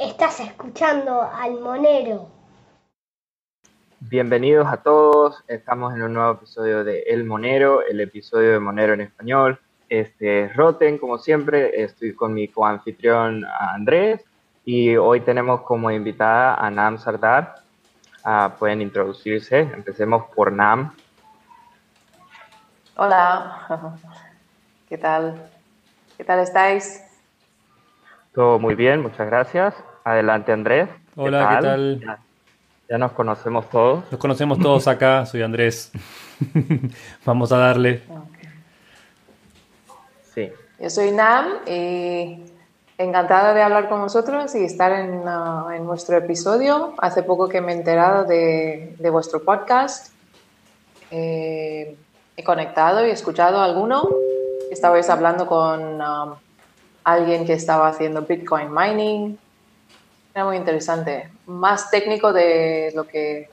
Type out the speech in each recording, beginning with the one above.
Estás escuchando al Monero. Bienvenidos a todos, estamos en un nuevo episodio de El Monero, el episodio de Monero en español. Este es Roten, como siempre, estoy con mi coanfitrión Andrés y hoy tenemos como invitada a Nam Sardar. Ah, pueden introducirse, empecemos por Nam. Hola, ¿qué tal? ¿Qué tal estáis? Todo muy bien, muchas gracias. Adelante, Andrés. Hola, ¿qué tal? Ya, nos conocemos todos. Nos conocemos todos acá, soy Andrés. Vamos a darle. Sí. Yo soy Nam y encantada de hablar con vosotros y estar en, uh, en vuestro episodio. Hace poco que me he enterado de, de vuestro podcast. Eh, he conectado y escuchado alguno. Estabais hablando con um, alguien que estaba haciendo Bitcoin mining. Era muy interesante. Más técnico de lo que...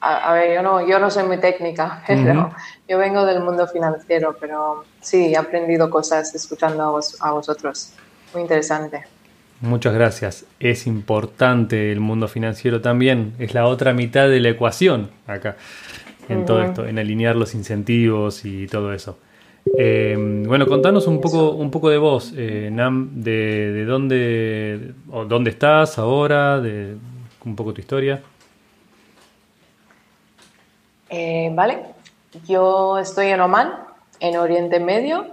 A, a ver, yo no, yo no soy muy técnica, pero yo vengo del mundo financiero, pero sí, he aprendido cosas escuchando a, vos, a vosotros. Muy interesante. Muchas gracias. Es importante el mundo financiero también. Es la otra mitad de la ecuación acá, en uh -huh. todo esto, en alinear los incentivos y todo eso. Eh, bueno, contanos un poco, un poco de vos, eh, Nam, de, de, dónde, o dónde estás ahora, de un poco tu historia. Eh, vale, yo estoy en Oman, en Oriente Medio,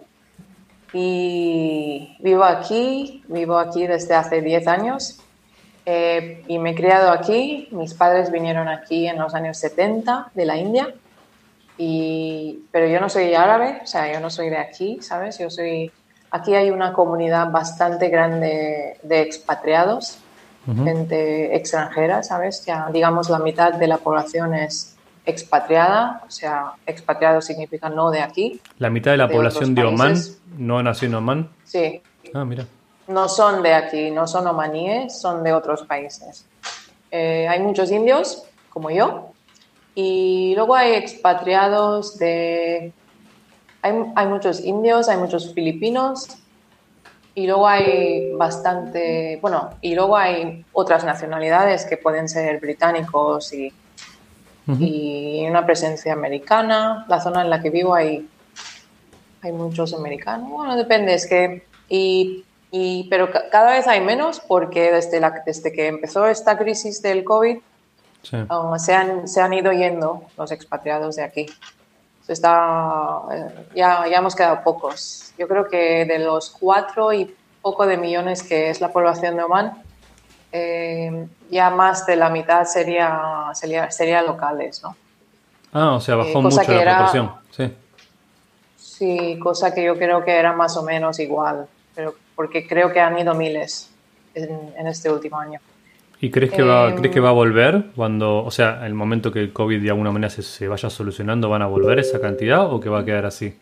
y vivo aquí, vivo aquí desde hace 10 años. Eh, y me he criado aquí, mis padres vinieron aquí en los años 70 de la India y, pero yo no soy árabe, o sea, yo no soy de aquí, ¿sabes? Yo soy... Aquí hay una comunidad bastante grande de expatriados, uh -huh. gente extranjera, ¿sabes? Ya, digamos, la mitad de la población es expatriada, o sea, expatriado significa no de aquí. ¿La mitad de la de población de Oman no nació en Oman? Sí. Ah, mira. No son de aquí, no son omaníes, son de otros países. Eh, hay muchos indios, como yo, y luego hay expatriados de... Hay, hay, muchos indios, hay muchos filipinos y luego hay bastante... Bueno, y luego hay otras nacionalidades que pueden ser británicos y, uh -huh. y una presencia americana. La zona en la que vivo hay, hay muchos americanos. Bueno, depende, es que... Y, y, pero cada vez hay menos porque desde, la, desde que empezó esta crisis del COVID Sí. Uh, se, han, se han ido yendo los expatriados de aquí. Está, eh, ya, ya hemos quedado pocos. Yo creo que de los cuatro y poco de millones que es la población de Oman, eh, ya más de la mitad sería, sería, sería locales, ¿no? Ah, o sea, bajó eh, mucho la era, proporción. Sí. sí, cosa que yo creo que era más o menos igual, pero porque creo que han ido miles en, en este último año. ¿Y crees que, va, eh, crees que va a volver cuando, o sea, el momento que el COVID de alguna manera se, se, vaya solucionando, van a volver esa cantidad o que va a quedar así?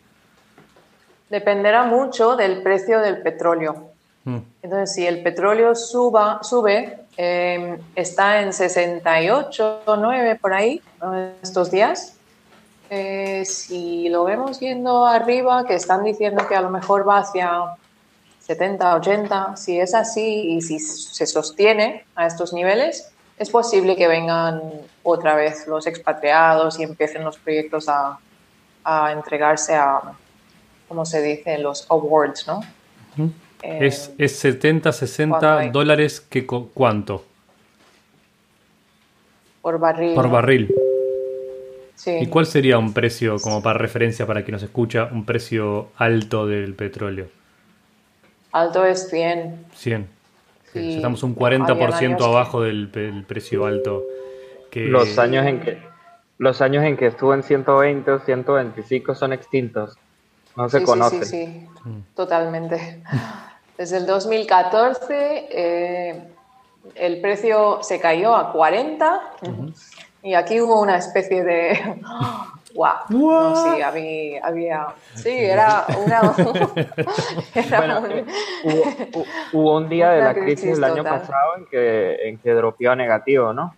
Dependerá mucho del precio del petróleo. Mm. Entonces, si el petróleo suba, sube, eh, está en 68, 9 por ahí estos días. Eh, si lo vemos yendo arriba, que están diciendo que a lo mejor va hacia 70, 80, si es así y si se sostiene a estos niveles, es posible que vengan otra vez los expatriados y empiecen los proyectos a, a entregarse a, ¿cómo se dice? Los awards, ¿no? Uh -huh. eh, es, es 70, 60 dólares, que, ¿cuánto? Por barril. Por barril. Sí. ¿Y cuál sería un precio, como para referencia para quien nos escucha, un precio alto del petróleo? Alto es 100. 100. Sí. Estamos un 40% abajo que... del, del, precio alto. Que... Los años en que los años en que estuvo en 120 o 125 son extintos. No se sí, conocen. Sí, sí, sí. Mm. totalmente. Desde el 2014 eh, el precio se cayó a 40 uh -huh. y aquí hubo una especie de Wow. No, sí, había, había, sí, era una... era bueno, un, hubo, hubo, un día de la crisis, crisis el año pasado en que, en que dropeó a negativo, ¿no?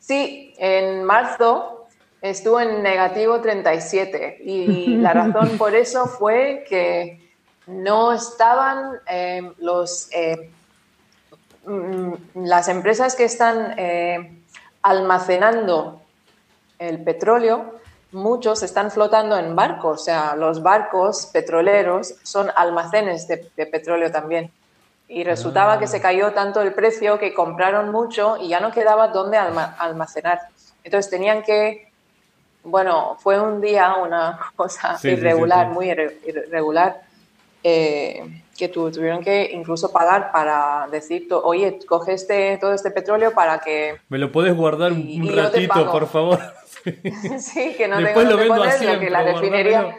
Sí, en marzo estuvo en negativo 37 y la razón por eso fue que no estaban eh, los, eh, mm, las empresas que están eh, almacenando el petróleo, muchos están flotando en barcos, o sea, los barcos petroleros son almacenes de, petróleo también. Y resultaba que se ah. cayó tanto el precio que compraron mucho y ya no quedaba dónde almacenar. Entonces tenían que, bueno, fue un día una cosa irregular, muy irregular, eh, que tuvieron que incluso pagar para decir, oye, coge este, todo este petróleo para que... ¿Me lo puedes guardar un ratito, por favor? sí, que no Después tengo lo que la refinería...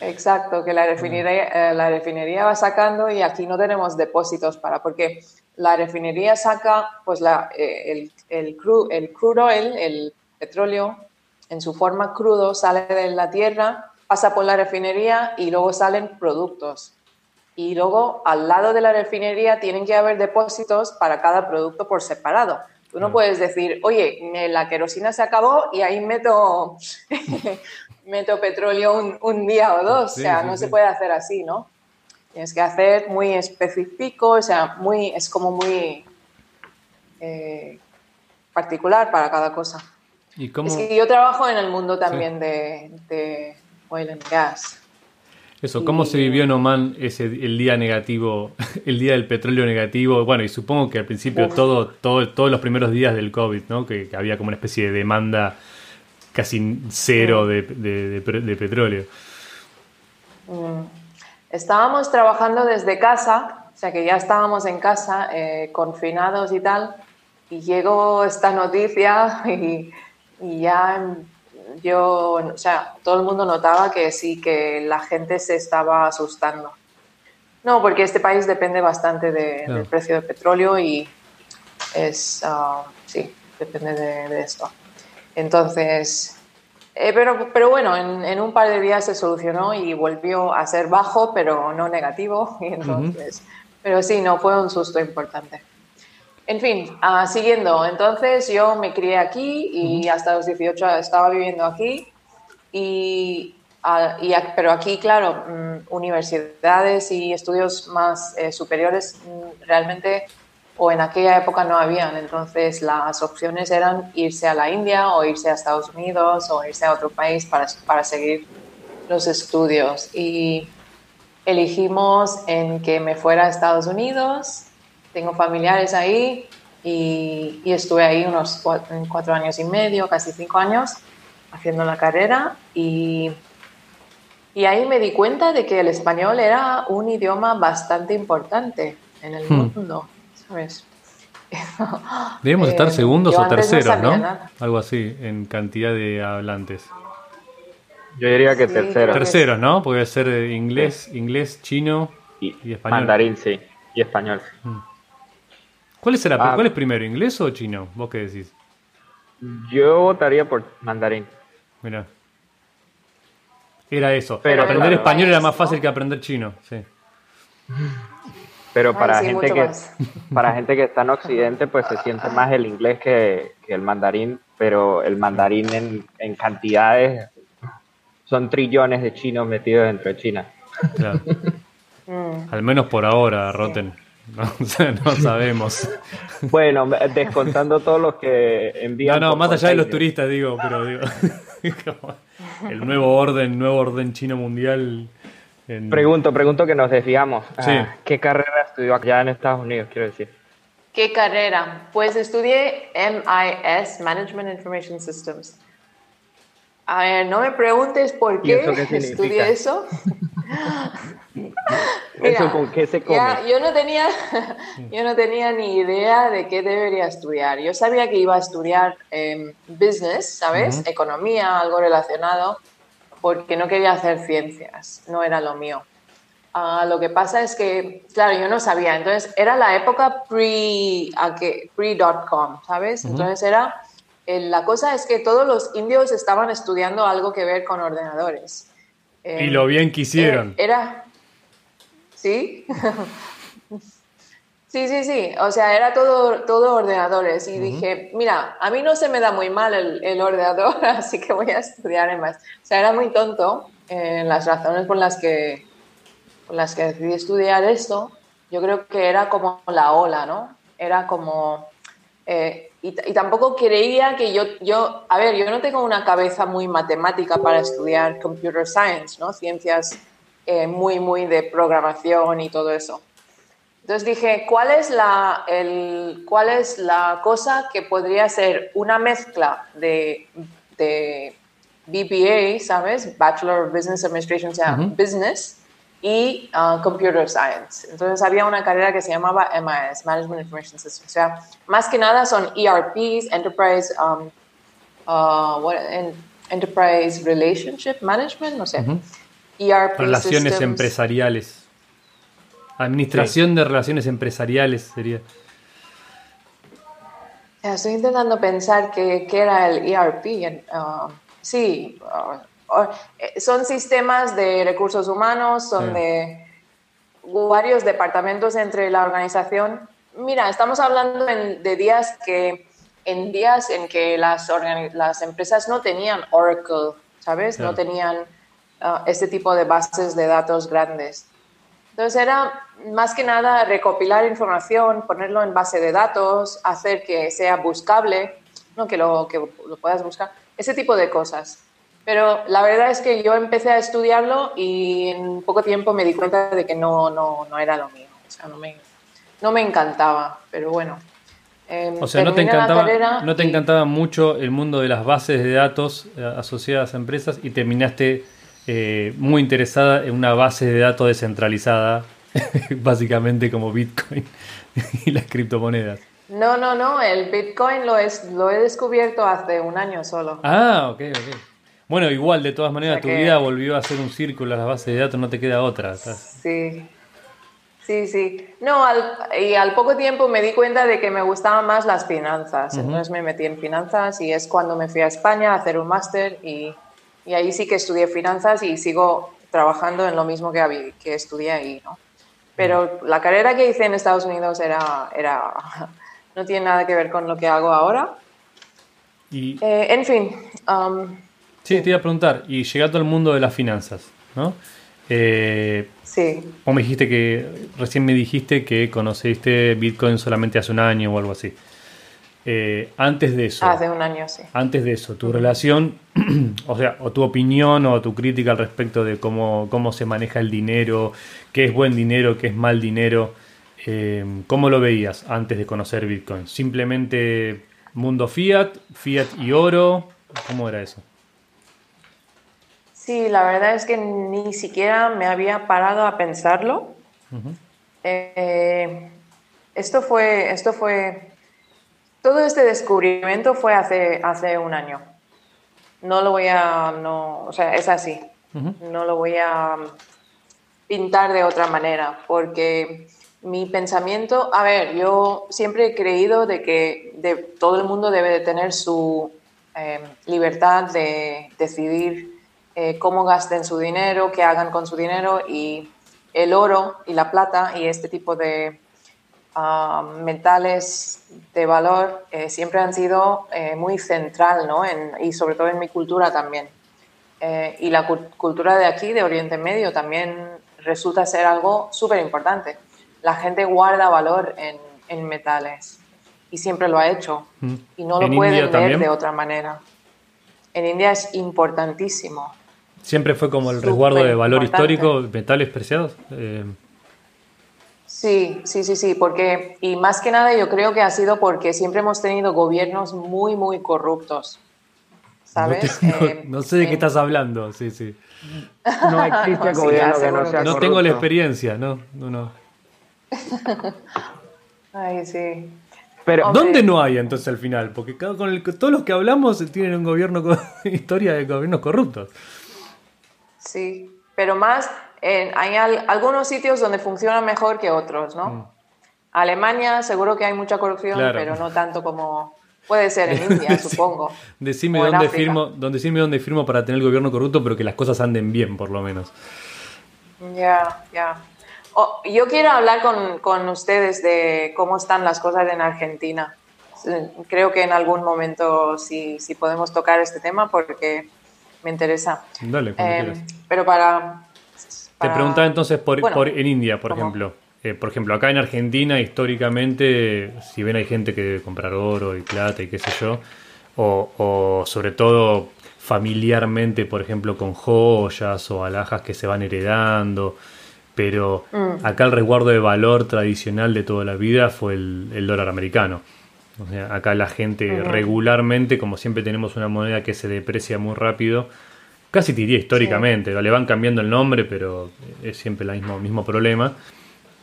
Exacto, que la refinería, eh, la refinería va sacando y aquí no tenemos depósitos para, porque la refinería saca pues la, eh, el, el, crude, el crude oil, el petróleo, en su forma crudo, sale de la tierra, pasa por la refinería y luego salen productos. Y luego al lado de la refinería tienen que haber depósitos para cada producto por separado. Tú no puedes decir, oye, la querosina se acabó y ahí meto, meto petróleo un, día o dos. o sea, no se puede hacer así, ¿no? Tienes que hacer muy específico, o sea, muy, es como muy eh, particular para cada cosa. ¿Y cómo? Es que yo trabajo en el mundo también de, de oil and gas. Eso, ¿cómo se vivió en Oman ese, el día negativo, el día del petróleo negativo? Bueno, y supongo que al principio todo, todo, todos los primeros días del COVID, ¿no? Que, había como una especie de demanda casi cero de, petróleo. Mm. Estábamos trabajando desde casa, o sea que ya estábamos en casa, eh, confinados y tal, y llegó esta noticia y, y ya yo, o sea, todo el mundo notaba que sí, que la gente se estaba asustando. No, porque este país depende bastante del precio del petróleo y es, ah, sí, depende de, esto. Entonces, eh, pero, pero bueno, en, un par de días se solucionó y volvió a ser bajo, pero no negativo. Y entonces, Pero sí, no fue un susto importante. En fin, ah, siguiendo, entonces yo me crié aquí y hasta los 18 estaba viviendo aquí, y, ah, pero aquí, claro, mm, universidades y estudios más eh, superiores mm, realmente o en aquella época no habían, entonces las opciones eran irse a la India o irse a Estados Unidos o irse a otro país para, para seguir los estudios. Y elegimos en que me fuera a Estados Unidos tengo familiares ahí y, estuve ahí unos cuatro, años y medio, casi cinco años, haciendo la carrera y, y ahí me di cuenta de que el español era un idioma bastante importante en el hmm. mundo, ¿sabes? Debemos estar eh, segundos o terceros, ¿no? Algo así, en cantidad de hablantes. Yo diría que terceros. Terceros, ¿no? Puede ser inglés, inglés, chino y, español. Mandarín, sí, y español. Hmm. ¿Cuál, será, ah. ¿Cuál es primero, inglés o chino? ¿Vos qué decís? Yo votaría por mandarín. Mira. Era eso. Pero aprender español era más fácil que aprender chino, sí. Pero para gente que para gente que está en Occidente, pues se siente más el inglés que, el mandarín, pero el mandarín en, en, cantidades son trillones de chinos metidos dentro de China. Claro. Mm. Al menos por ahora, Roten. No, sabemos. Bueno, descontando todos los que envían. No, no, más allá de los turistas, digo, pero digo. el nuevo orden, nuevo orden chino mundial. Pregunto, pregunto que nos desviamos. Ah, ¿Qué carrera estudió allá en Estados Unidos, quiero decir? ¿Qué carrera? Pues estudié MIS, Management Information Systems. A ver, no me preguntes por qué, estudié eso. ¿Eso con qué se come? yo, no tenía, yo no tenía ni idea de qué debería estudiar. Yo sabía que iba a estudiar em, business, ¿sabes? Economía, algo relacionado, porque no quería hacer ciencias, no era lo mío. Ah, lo que pasa es que, claro, yo no sabía. Entonces, era la época pre.com, pre ¿sabes? Entonces, era. La cosa es que todos los indios estaban estudiando algo que ver con ordenadores. y lo bien que hicieron. era ¿sí? Sí, sí, sí. O sea, era todo, todo ordenadores. Y dije, mira, a mí no se me da muy mal el, ordenador, así que voy a estudiar en más. O sea, era muy tonto en las razones por las que, por las que decidí estudiar esto. yo creo que era como la ola, ¿no? Era como... Eh, y, tampoco creía que yo, yo, a ver, yo no tengo una cabeza muy matemática para estudiar computer science, ¿no? Ciencias eh, muy, muy de programación y todo eso. Entonces dije, ¿cuál es, la, el, ¿cuál es la cosa que podría ser una mezcla de, de BBA, ¿sabes? Bachelor of Business Administration, o sea, Business, y uh, Computer Science. Entonces había una carrera que se llamaba MIS, Management Information Systems. O sea, más que nada son ERPs, Enterprise, um, uh, what, Enterprise Relationship Management, no sé. ERP Relaciones empresariales. Administración de relaciones empresariales sería. Estoy intentando pensar qué, era el ERP. Uh, sí, son sistemas de recursos humanos, son de varios departamentos entre la organización. Mira, estamos hablando de días que en días en que las, las empresas no tenían Oracle, ¿sabes? No tenían uh, este tipo de bases de datos grandes. Entonces era más que nada recopilar información, ponerlo en base de datos, hacer que sea buscable, no que lo, que lo puedas buscar, ese tipo de cosas. Pero la verdad es que yo empecé a estudiarlo y en poco tiempo me di cuenta de que no, no, no era lo mío. O sea, no me, no me encantaba, pero bueno. Em, o sea, no te, encantaba, no te encantaba mucho el mundo de las bases de datos eh, asociadas a empresas y terminaste eh, muy interesada en una base de datos descentralizada, básicamente como Bitcoin y las criptomonedas. No, no, no, el Bitcoin lo, es, lo he descubierto hace un año solo. Ah, ok, ok. Bueno, igual, de todas maneras, tu vida volvió a ser un círculo a las bases de datos, no te queda otra. Sí, sí, sí. No, y al poco tiempo me di cuenta de que me gustaban más las finanzas. Entonces me metí en finanzas y es cuando me fui a España a hacer un máster y, y, ahí sí que estudié finanzas y sigo trabajando en lo mismo que, que estudié ahí, ¿no? Pero la carrera que hice en Estados Unidos era, era, no tiene nada que ver con lo que hago ahora. Y... Eh, en fin. Um, Sí, te iba a preguntar, y llegando al mundo de las finanzas, ¿no? Eh, sí. Vos me dijiste que, recién me dijiste que conociste Bitcoin solamente hace un año o algo así. Eh, antes de eso. Hace un año, sí. Antes de eso, tu relación, o sea, o tu opinión o tu crítica al respecto de cómo, cómo se maneja el dinero, qué es buen dinero, qué es mal dinero, eh, ¿cómo lo veías antes de conocer Bitcoin? ¿Simplemente mundo fiat, fiat y oro? ¿Cómo era eso? Sí, la verdad es que ni siquiera me había parado a pensarlo. Eh, esto fue, esto fue, todo este descubrimiento fue hace, hace un año. No lo voy a, no, o sea, es así. No lo voy a pintar de otra manera, porque mi pensamiento, a ver, yo siempre he creído de que de, todo el mundo debe de tener su eh, libertad de decidir eh, cómo gasten su dinero, qué hagan con su dinero y el oro y la plata y este tipo de metales de valor eh, siempre han sido eh, muy central, ¿no? y sobre todo en mi cultura también. y la cultura de aquí, de Oriente Medio, también resulta ser algo súper importante. La gente guarda valor en, en, metales y siempre lo ha hecho mm. y no lo pueden ver de otra manera. En India es importantísimo. Siempre fue como el resguardo de valor histórico, metales preciados. Eh. Sí, sí, sí, sí, porque, y más que nada yo creo que ha sido porque siempre hemos tenido gobiernos muy, muy corruptos. ¿Sabes? No, sé de qué estás hablando, sí, sí. No existe gobierno que no sea No tengo la experiencia, no, no, no. Ay, sí. Pero, ¿dónde no hay entonces al final? Porque con todos los que hablamos tienen un gobierno con historia de gobiernos corruptos. Sí, pero más, hay algunos sitios donde funciona mejor que otros, ¿no? Mm. Alemania seguro que hay mucha corrupción, pero no tanto como puede ser en India, supongo. Decime dónde firmo, donde, decime dónde firmo para tener el gobierno corrupto, pero que las cosas anden bien, por lo menos. Ya, ya. yo quiero hablar con, con, ustedes de cómo están las cosas en Argentina. Creo que en algún momento sí, sí podemos tocar este tema porque me interesa. Dale, eh, Pero para, Te preguntaba entonces por, en India, por ejemplo. Eh, por ejemplo, acá en Argentina, históricamente, si bien hay gente que debe comprar oro y plata y qué sé yo, o, o sobre todo familiarmente, por ejemplo, con joyas o alhajas que se van heredando, pero Mm. acá el resguardo de valor tradicional de toda la vida fue el, el dólar americano. O sea, acá la gente regularmente, como siempre tenemos una moneda que se deprecia muy rápido, casi te diría históricamente, le van cambiando el nombre, pero es siempre el mismo, mismo problema.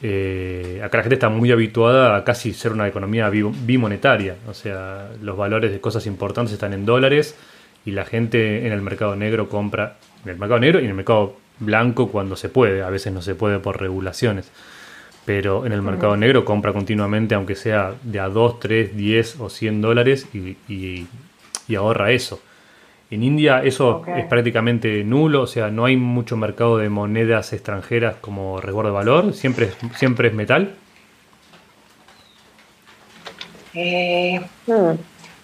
Eh, acá la gente está muy habituada a casi ser una economía bi- bimonetaria, o sea, los valores de cosas importantes están en dólares y la gente en el mercado negro compra en el mercado negro y en el mercado blanco cuando se puede, a veces no se puede por regulaciones, pero en el mercado negro compra continuamente, aunque sea de a 2, 3, 10 o 100 dólares y, y- y ahorra eso. En India eso es prácticamente nulo, o sea, no hay mucho mercado de monedas extranjeras como resguardo de valor, siempre es, siempre es metal. Eh, hmm,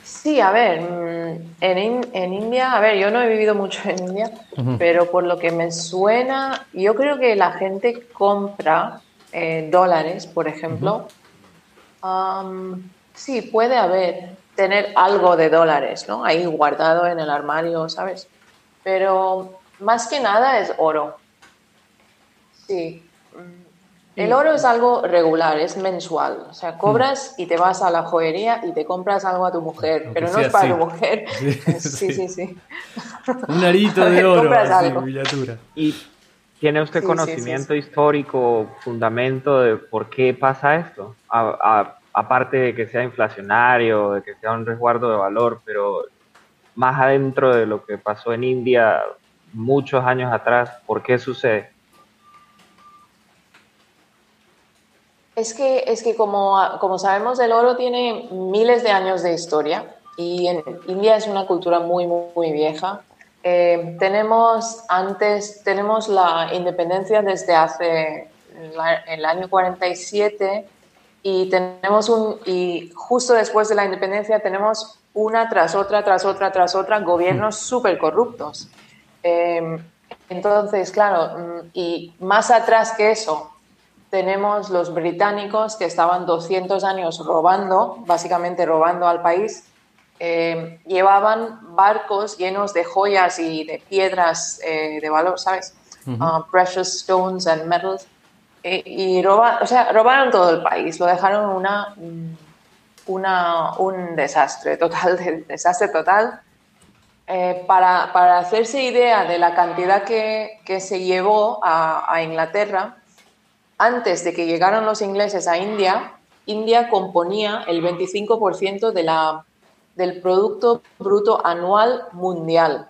Sí, a ver, mm, en, In- en India, a ver, yo no he vivido mucho en India, pero por lo que me suena, yo creo que la gente compra eh, dólares, por ejemplo. Sí, puede haber, tener algo de dólares, ¿no? Ahí guardado en el armario, ¿sabes? Pero más que nada es oro. Sí. Mm, El oro es algo regular, es mensual. O sea, cobras y te vas a la joyería y te compras algo a tu mujer, Aunque pero no es para así. tu mujer. Sí, Sí, sí. sí, sí. Un arito de oro, Compras así, algo. miniatura. ¿Y tiene usted Sí, sí, conocimiento sí, histórico, fundamento de por qué pasa esto? A- a- aparte de que sea inflacionario, de que sea un resguardo de valor, pero más adentro de lo que pasó en India muchos años atrás, ¿por qué sucede? Es que, es que como, como sabemos, el oro tiene miles de años de historia y en India es una cultura muy, muy, muy vieja. Eh, tenemos antes, tenemos la independencia desde hace la- el año 47 y tenemos un, y justo después de la independencia tenemos una tras otra, tras otra, tras otra, gobiernos súper corruptos. Eh, entonces, claro, mm, y más atrás que eso, tenemos los británicos que estaban 200 años robando, básicamente robando al país. Eh, llevaban barcos llenos de joyas y de piedras eh, de valor, ¿sabes? Ah, precious stones and metals. Eh, y roba, o sea, robaron todo el país, lo dejaron una, una, un desastre total, de- desastre total. Eh, para, para hacerse idea de la cantidad que, que se llevó a, a Inglaterra, antes de que llegaran los ingleses a India, India componía el 25% de la, del Producto Bruto Anual Mundial.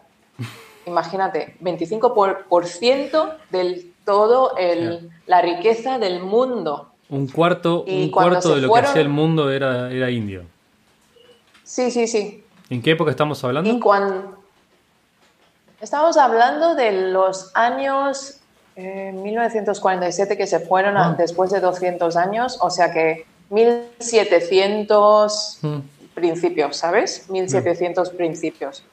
Imagínate, 25% por, por ciento del todo el, la riqueza del mundo. Un cuarto, Y un cuarto de lo fueron- que hacía el mundo era, era indio. Sí, sí, sí. ¿En qué época estamos hablando? Y cuando estamos hablando de los años eh, 1947 que se fueron a- Ah. después de 200 años, o sea que 1700 Mm. Principios, ¿sabes? 1700 principios.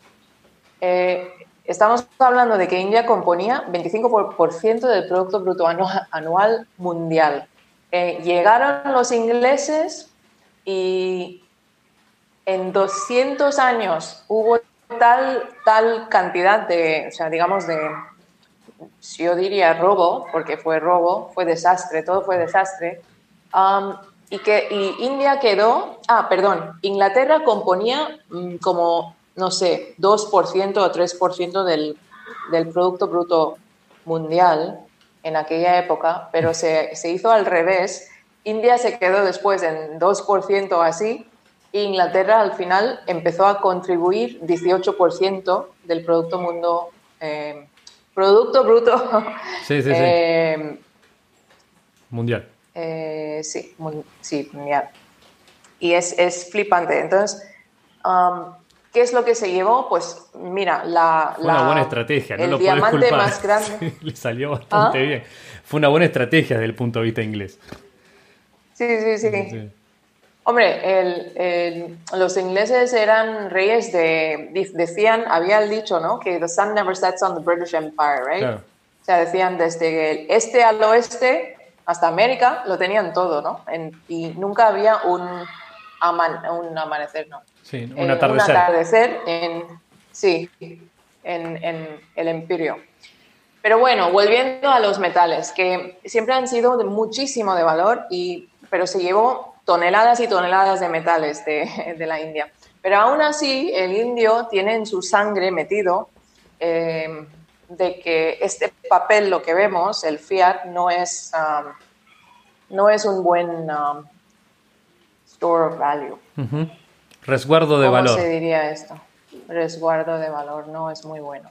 Eh, estamos hablando de que India componía 25% del Producto Bruto Anu- Anual Mundial. Eh, llegaron los ingleses y en 200 años hubo tal, tal cantidad de, o sea, digamos, de, yo diría robo, porque fue robo, fue desastre, todo fue desastre, um, y que y India quedó, ah, perdón, Inglaterra componía mm, como, no sé, 2% o 3% del, del Producto Bruto Mundial en aquella época, pero se, se hizo al revés. India se quedó después en 2% así, e Inglaterra al final empezó a contribuir 18% del Producto Mundo, eh, Producto Bruto. Sí, sí, sí. eh, Mundial. Eh, sí, mun- sí. Y es, es flipante. Entonces, um, ¿qué es lo que se llevó? Pues mira, la... Fue una la- buena estrategia, no el lo diamante culpar. más grande. Le salió bastante ¿Ah? bien. Fue una buena estrategia desde el punto de vista inglés. Sí, sí, sí. Sí. Hombre, el- el- los ingleses eran reyes de... Decían, había el dicho, ¿no? Que the sun never sets on the British Empire, right? Claro. O sea, decían desde el este al oeste hasta América lo tenían todo, ¿no? y nunca había un, un amanecer, ¿no? Sí, un atardecer. un atardecer en, sí, en, en el Imperio. Pero bueno, volviendo a los metales, que siempre han sido de muchísimo de valor, y, pero se llevó toneladas y toneladas de metales de, de la India. Pero aún así, el indio tiene en su sangre metido eh, de que este papel, lo que vemos, el fiat, no es, um, no es un buen um, store of value. Resguardo de valor. ¿Cómo se diría esto? Resguardo de valor no es muy bueno.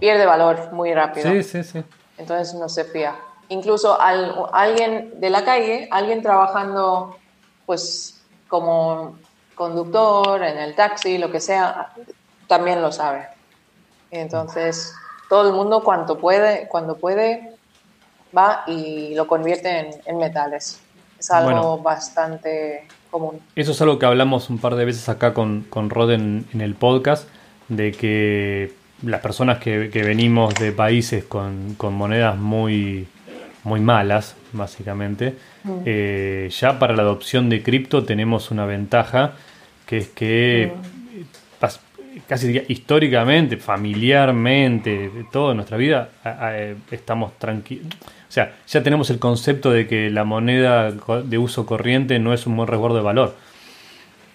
Pierde valor muy rápido. Sí, sí, sí. Entonces no se fía. Incluso alguien de la calle, alguien trabajando pues como conductor, en el taxi, lo que sea, también lo sabe. Entonces, todo el mundo cuando puede, cuando puede va y lo convierte en, metales. Es algo bastante común. Eso es algo que hablamos un par de veces acá con, con Rod en, el podcast, de que las personas que, venimos de países con, monedas muy, muy malas, básicamente, mm. eh, ya para la adopción de cripto tenemos una ventaja que es que casi históricamente, familiarmente, toda nuestra vida, estamos tranquilos. O sea, ya tenemos el concepto de que la moneda de uso corriente no es un buen resguardo de valor.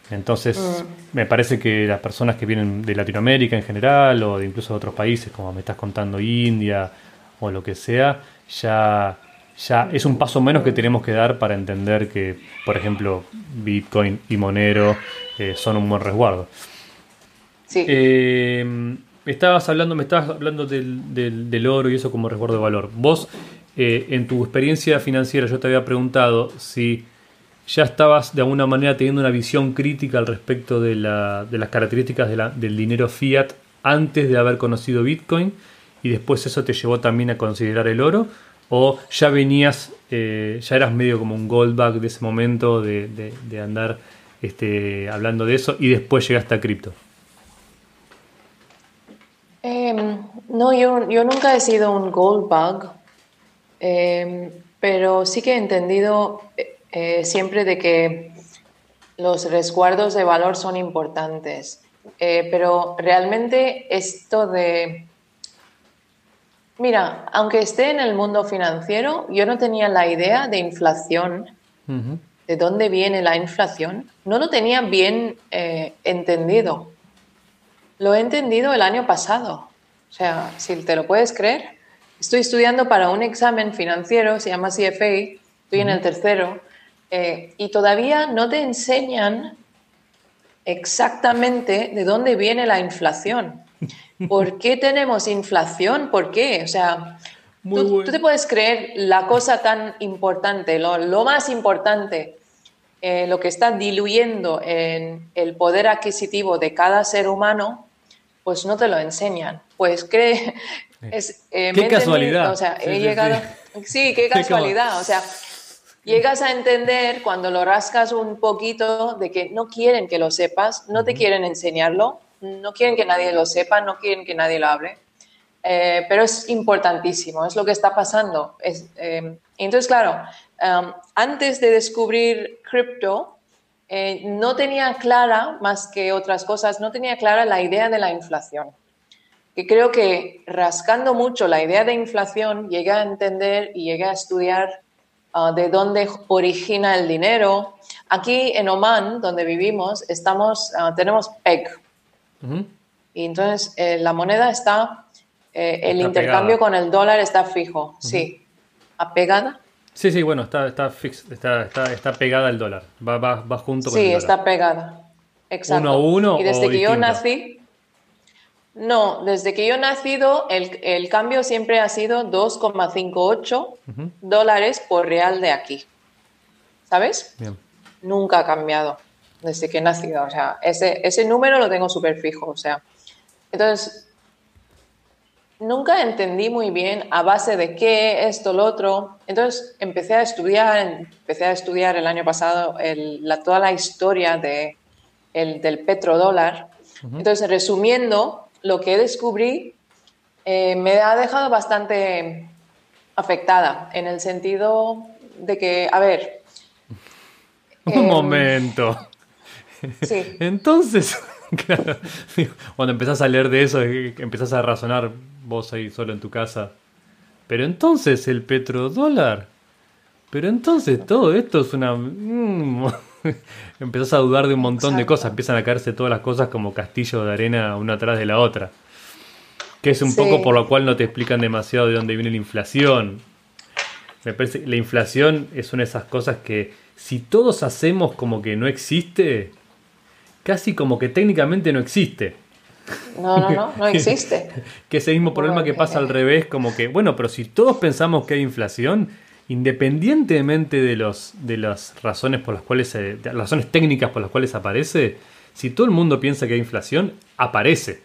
Entonces, mm. me parece que las personas que vienen de Latinoamérica en general o de incluso de otros países, como me estás contando India o lo que sea, ya ya es un paso menos que tenemos que dar para entender que, por ejemplo, Bitcoin y Monero eh, son un buen resguardo. Eh, estabas hablando, me estabas hablando del, oro y eso como resguardo de valor. Vos, eh, en tu experiencia financiera, yo te había preguntado si ya estabas de alguna manera teniendo una visión crítica al respecto de, las características del dinero fiat antes de haber conocido Bitcoin y después eso te llevó también a considerar el oro ¿O ya venías, eh, ya eras medio como un goldback de ese momento de, andar este, hablando de eso y después llegaste a cripto? Em, no, yo, yo, nunca he sido un goldbug, em, pero sí que he entendido eh, siempre de que los resguardos de valor son importantes. Eh, pero realmente esto de Mira, aunque esté en el mundo financiero, yo no tenía la idea de inflación, de dónde viene la inflación, no lo tenía bien eh, entendido. Lo he entendido el año pasado. O sea, si te lo puedes creer, estoy estudiando para un examen financiero, se llama CFA, estoy en el tercero, eh, y todavía no te enseñan exactamente de dónde viene la inflación. ¿Por qué tenemos inflación? ¿Por qué? O sea, tú, te puedes creer la cosa tan importante, lo, más importante, eh, lo que está diluyendo en el poder adquisitivo de cada ser humano, pues no te lo enseñan. Pues cree... Es, eh, qué casualidad. O sea, he llegado... Sí, qué casualidad. O sea, llegas a entender cuando lo rascas un poquito de que no quieren que lo sepas, no te quieren enseñarlo, no quieren que nadie lo sepa, no quieren que nadie lo hable, eh, pero es importantísimo, es lo que está pasando. Eh, entonces, claro, um, antes de descubrir cripto, eh, no tenía clara, más que otras cosas, no tenía clara la idea de la inflación. Que creo que rascando mucho la idea de inflación, llegué a entender y llegué a estudiar uh, de dónde origina el dinero. Aquí en Oman, donde vivimos, estamos, uh, tenemos PEG, y entonces eh, la moneda está, eh, el intercambio con el dólar está fijo, sí. ¿Apegada? Sí, sí, bueno, está, está, está, está, pegada al dólar, va, va, va junto con el dólar. Sí, está pegada, exacto. ¿Uno a uno Y desde que yo nací, no, desde que yo he nacido, el, el cambio siempre ha sido 2,58 dólares por real de aquí. ¿Sabes? Nunca ha cambiado desde que he nacido. O sea, ese, ese número lo tengo súper fijo. O sea, entonces, nunca entendí muy bien a base de qué, esto, lo otro. Entonces, empecé a estudiar, empecé a estudiar el año pasado la, toda la historia de, el, del petrodólar. Entonces, resumiendo, lo que descubrí eh, me ha dejado bastante afectada en el sentido de que, a ver. Un em, momento. Sí. Entonces, claro, cuando empezás a leer de eso, empezás a razonar vos ahí solo en tu casa. Pero entonces el petrodólar. Pero entonces todo esto es una... mm, empezás a dudar de un montón de cosas. Empiezan a caerse todas las cosas como castillo de arena una atrás de la otra. Que es un Sí. poco por lo cual no te explican demasiado de dónde viene la inflación. Me parece que la inflación es una de esas cosas que si todos hacemos como que no existe, casi como que técnicamente no existe. No, no, no, no existe. Que ese mismo problema que pasa al revés, como que, bueno, pero si todos pensamos que hay inflación, independientemente de los de las razones por las cuales se- las razones técnicas por las cuales aparece, si todo el mundo piensa que hay inflación, aparece.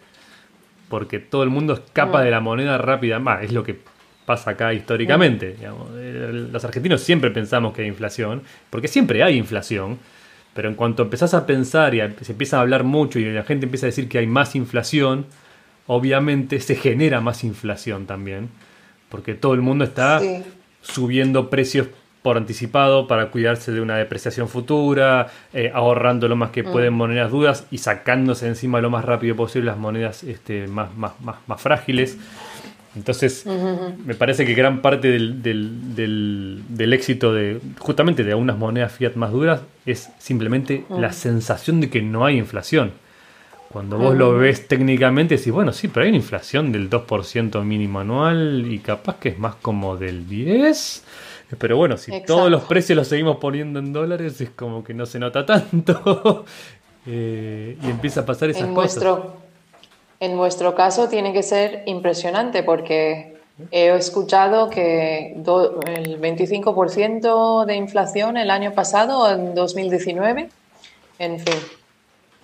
Porque todo el mundo escapa de la moneda rápida. Más, es lo que pasa acá históricamente. digamos. Eh, Los argentinos siempre pensamos que hay inflación, porque siempre hay inflación. Pero en cuanto empezás a pensar y a- se empieza a hablar mucho y la gente empieza a decir que hay más inflación, obviamente se genera más inflación también. Porque todo el mundo está Sí. subiendo precios por anticipado para cuidarse de una depreciación futura, eh, ahorrando lo más que pueden monedas duras y sacándose encima lo más rápido posible las monedas este, más, más, más, más frágiles. Entonces, me parece que gran parte del, del- del- del éxito de justamente de unas monedas fiat más duras es simplemente la sensación de que no hay inflación. Cuando vos lo ves técnicamente, decís, bueno, sí, pero hay una inflación del 2% mínimo anual y capaz que es más como del 10%. Pero bueno, si Exacto. todos los precios los seguimos poniendo en dólares, es como que no se nota tanto. Eh, y empieza a pasar esas En cosas. En vuestro caso tiene que ser impresionante porque he escuchado que do- el 25% de inflación el año pasado, en 2019. En fin,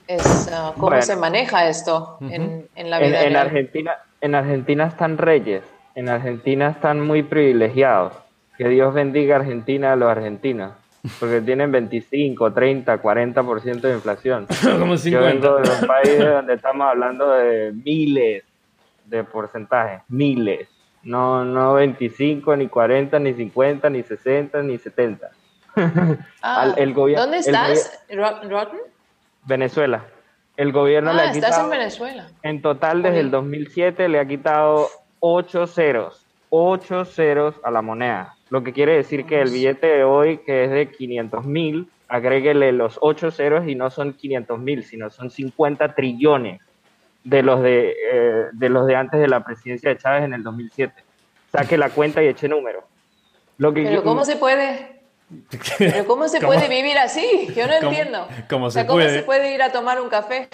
es, ah, ¿cómo Bueno. se maneja esto en, en la En, vida en real? Argentina, en Argentina están reyes, en Argentina están muy privilegiados. Que Dios bendiga a Argentina a los argentinos, porque tienen 25, 30, 40% de inflación. como Yo 50. vengo de un país donde estamos hablando de miles de porcentajes, miles. No, no 25, ni 40, ni 50, ni 60, ni 70. Ah, al- el ¿Dónde el estás, Ro- Rotten? Venezuela. El gobierno le Ah, ha estás quitado... en Venezuela. En total, desde el 2007 le ha quitado 8 ceros, 8 ceros a la moneda. Lo que quiere decir que el billete de hoy, que es de 500 mil, agréguele los 8 ceros y no son 500 mil, sino son 50 trillones de los de, eh, de los de antes de la presidencia de Chávez en el 2007. Saque la cuenta y eche número. Lo que Pero yo- ¿cómo se puede? ¿Pero cómo se ¿Cómo? puede vivir así? Yo no ¿Cómo- entiendo. cómo O sea, se ¿cómo puede? se puede ir a tomar un café?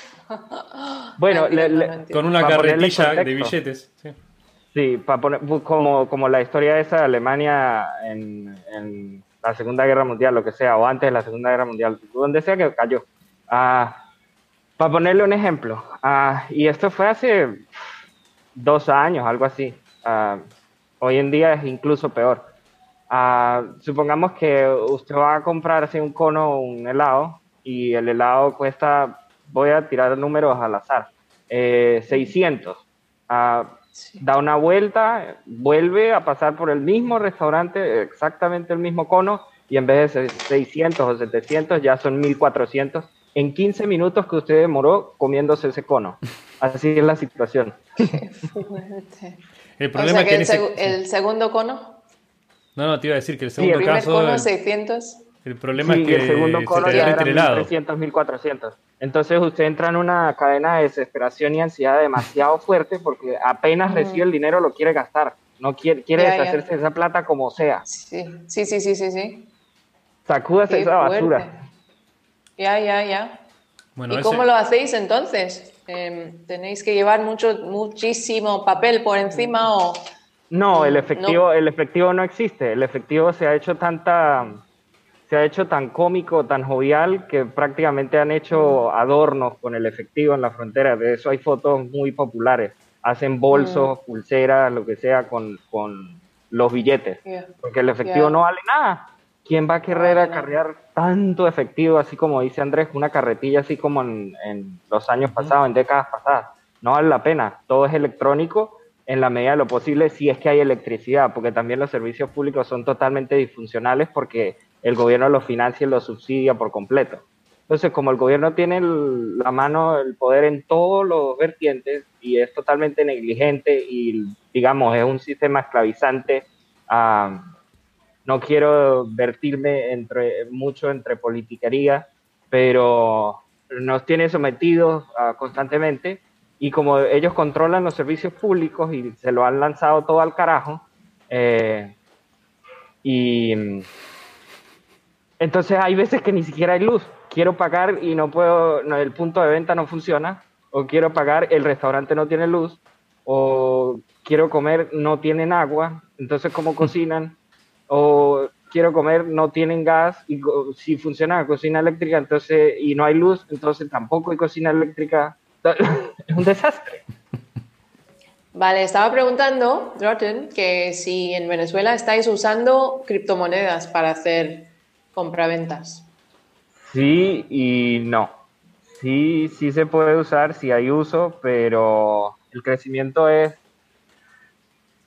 Bueno, No entiendo, le- le- no. Con una carretilla de billetes. sí. Sí, para poner, como, como la historia esa de Alemania en, en la Segunda Guerra Mundial, lo que sea, o antes de la Segunda Guerra Mundial, donde sea que cayó. Ah, para ponerle un ejemplo, ah, y esto fue hace dos años, algo así. Ah, hoy en día es incluso peor. Ah, supongamos que usted va a comprarse un cono o un helado y el helado cuesta, voy a tirar números al azar, eh, 600. Sí. da una vuelta, vuelve a pasar por el mismo restaurante, exactamente el mismo cono, y en vez de ser 600 o 700 ya son 1400 en 15 minutos que usted demoró comiéndose ese cono. Así es la situación. Fuerte. El O problema sea es que el, ese- el segundo cono, No, no, te iba a decir que el el segundo primer caso. cono el, 600. El problema Sí, es que el segundo se cono te ya era el helado. 1300, 1400. Entonces usted entra en una cadena de desesperación y ansiedad demasiado fuerte porque apenas recibe el dinero lo quiere gastar. No quiere, quiere Ya, ya. deshacerse de esa plata como sea. Sí, sí, sí, sí, sí. sí. Sacúdase Qué esa basura. fuerte. Ya, ya, ya. Bueno, ¿Y ese- cómo lo hacéis entonces? Em, ¿Tenéis que llevar mucho, muchísimo papel por encima o...? No, el efectivo, no. el efectivo no existe. El efectivo se ha hecho tanta, se ha hecho tan cómico, tan jovial que prácticamente han hecho adornos con el efectivo en la frontera. De eso hay fotos muy populares. Hacen bolsos, pulseras, lo que sea con, con los billetes. Ya. Porque el efectivo Ya. no vale nada. ¿Quién va a querer nada. acarrear tanto efectivo, así como dice Andrés, una carretilla así como en, en los años pasados, en décadas pasadas? No vale la pena. Todo es electrónico en la medida de lo posible si es que hay electricidad, porque también los servicios públicos son totalmente disfuncionales porque el gobierno los financia y los subsidia por completo. Entonces, como el gobierno tiene la mano, el poder en todos los vertientes y es totalmente negligente y, digamos, es un sistema esclavizante, ah, no quiero vertirme entre, mucho entre politiquería, pero nos tiene sometidos ah, constantemente y como ellos controlan los servicios públicos y se lo han lanzado todo al carajo, eh, y entonces hay veces que ni siquiera hay luz. Quiero pagar y no puedo, el punto de venta no funciona, o quiero pagar, el restaurante no tiene luz, o quiero comer, no tienen agua, entonces ¿cómo cocinan? O quiero comer, no tienen gas, y si funciona la cocina eléctrica entonces y no hay luz, entonces tampoco hay cocina eléctrica. es un desastre. Vale, estaba preguntando, Rotten, que si en Venezuela estáis usando criptomonedas para hacer compraventas. Sí y no. Sí, sí se puede usar, sí hay uso, pero el crecimiento es,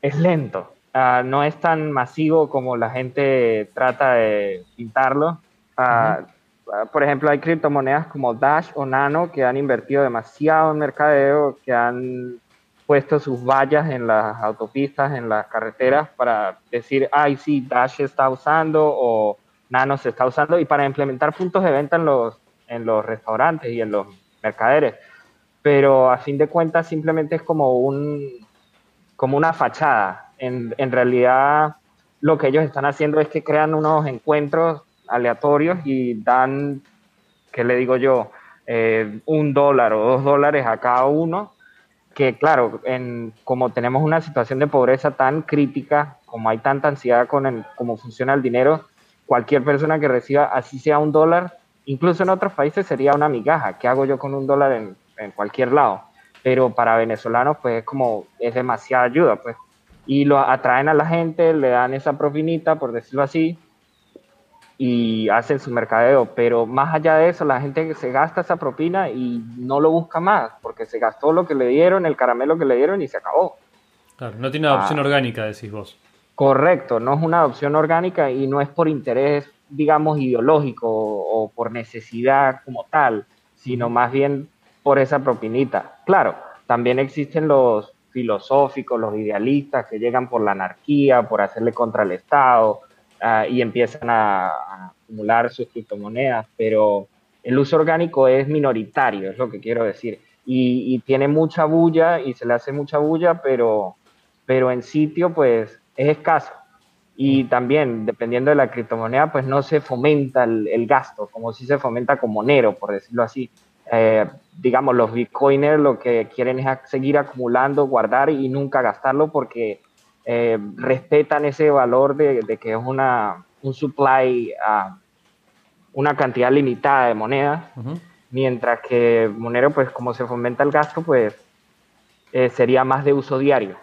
es lento. Ah, no es tan masivo como la gente trata de pintarlo. Ah, ah, por ejemplo, hay criptomonedas como Dash o Nano que han invertido demasiado en mercadeo, que han puesto sus vallas en las autopistas, en las carreteras, para decir, ay, sí, Dash está usando o Nano se está usando y para implementar puntos de venta en los, en los restaurantes y en los mercaderes. Pero a fin de cuentas simplemente es como, un, como una fachada. En, en realidad lo que ellos están haciendo es que crean unos encuentros aleatorios y dan, ¿qué le digo yo? Eh, un dólar o dos dólares a cada uno, que claro, en, como tenemos una situación de pobreza tan crítica, como hay tanta ansiedad con el, cómo funciona el dinero, cualquier persona que reciba así sea un dólar, incluso en otros países sería una migaja. ¿Qué hago yo con un dólar en, cualquier lado? Pero para venezolanos pues es como, es demasiada ayuda pues. Y lo atraen a la gente, le dan esa propinita, por decirlo así, y hacen su mercadeo. Pero más allá de eso, la gente se gasta esa propina y no lo busca más, porque se gastó lo que le dieron, el caramelo que le dieron y se acabó. Claro, no tiene una opción ah. orgánica, decís vos. Correcto, no es una adopción orgánica y no es por interés, digamos, ideológico o, por necesidad como tal, sino más bien por esa propinita. Claro, también existen los filosóficos, los idealistas que llegan por la anarquía, por hacerle contra el Estado ah, y empiezan a, acumular sus criptomonedas, pero el uso orgánico es minoritario, es lo que quiero decir. Y, y, tiene mucha bulla y se le hace mucha bulla, pero, pero en sitio, pues es escaso. Y también, dependiendo de la criptomoneda, pues no se fomenta el, gasto, como si se fomenta con Monero, por decirlo así. Eh, digamos, los bitcoiners lo que quieren es seguir acumulando, guardar y nunca gastarlo porque eh, respetan ese valor de, que es una, un supply, uh, una cantidad limitada de moneda, mientras que Monero, pues como se fomenta el gasto, pues eh, sería más de uso diario.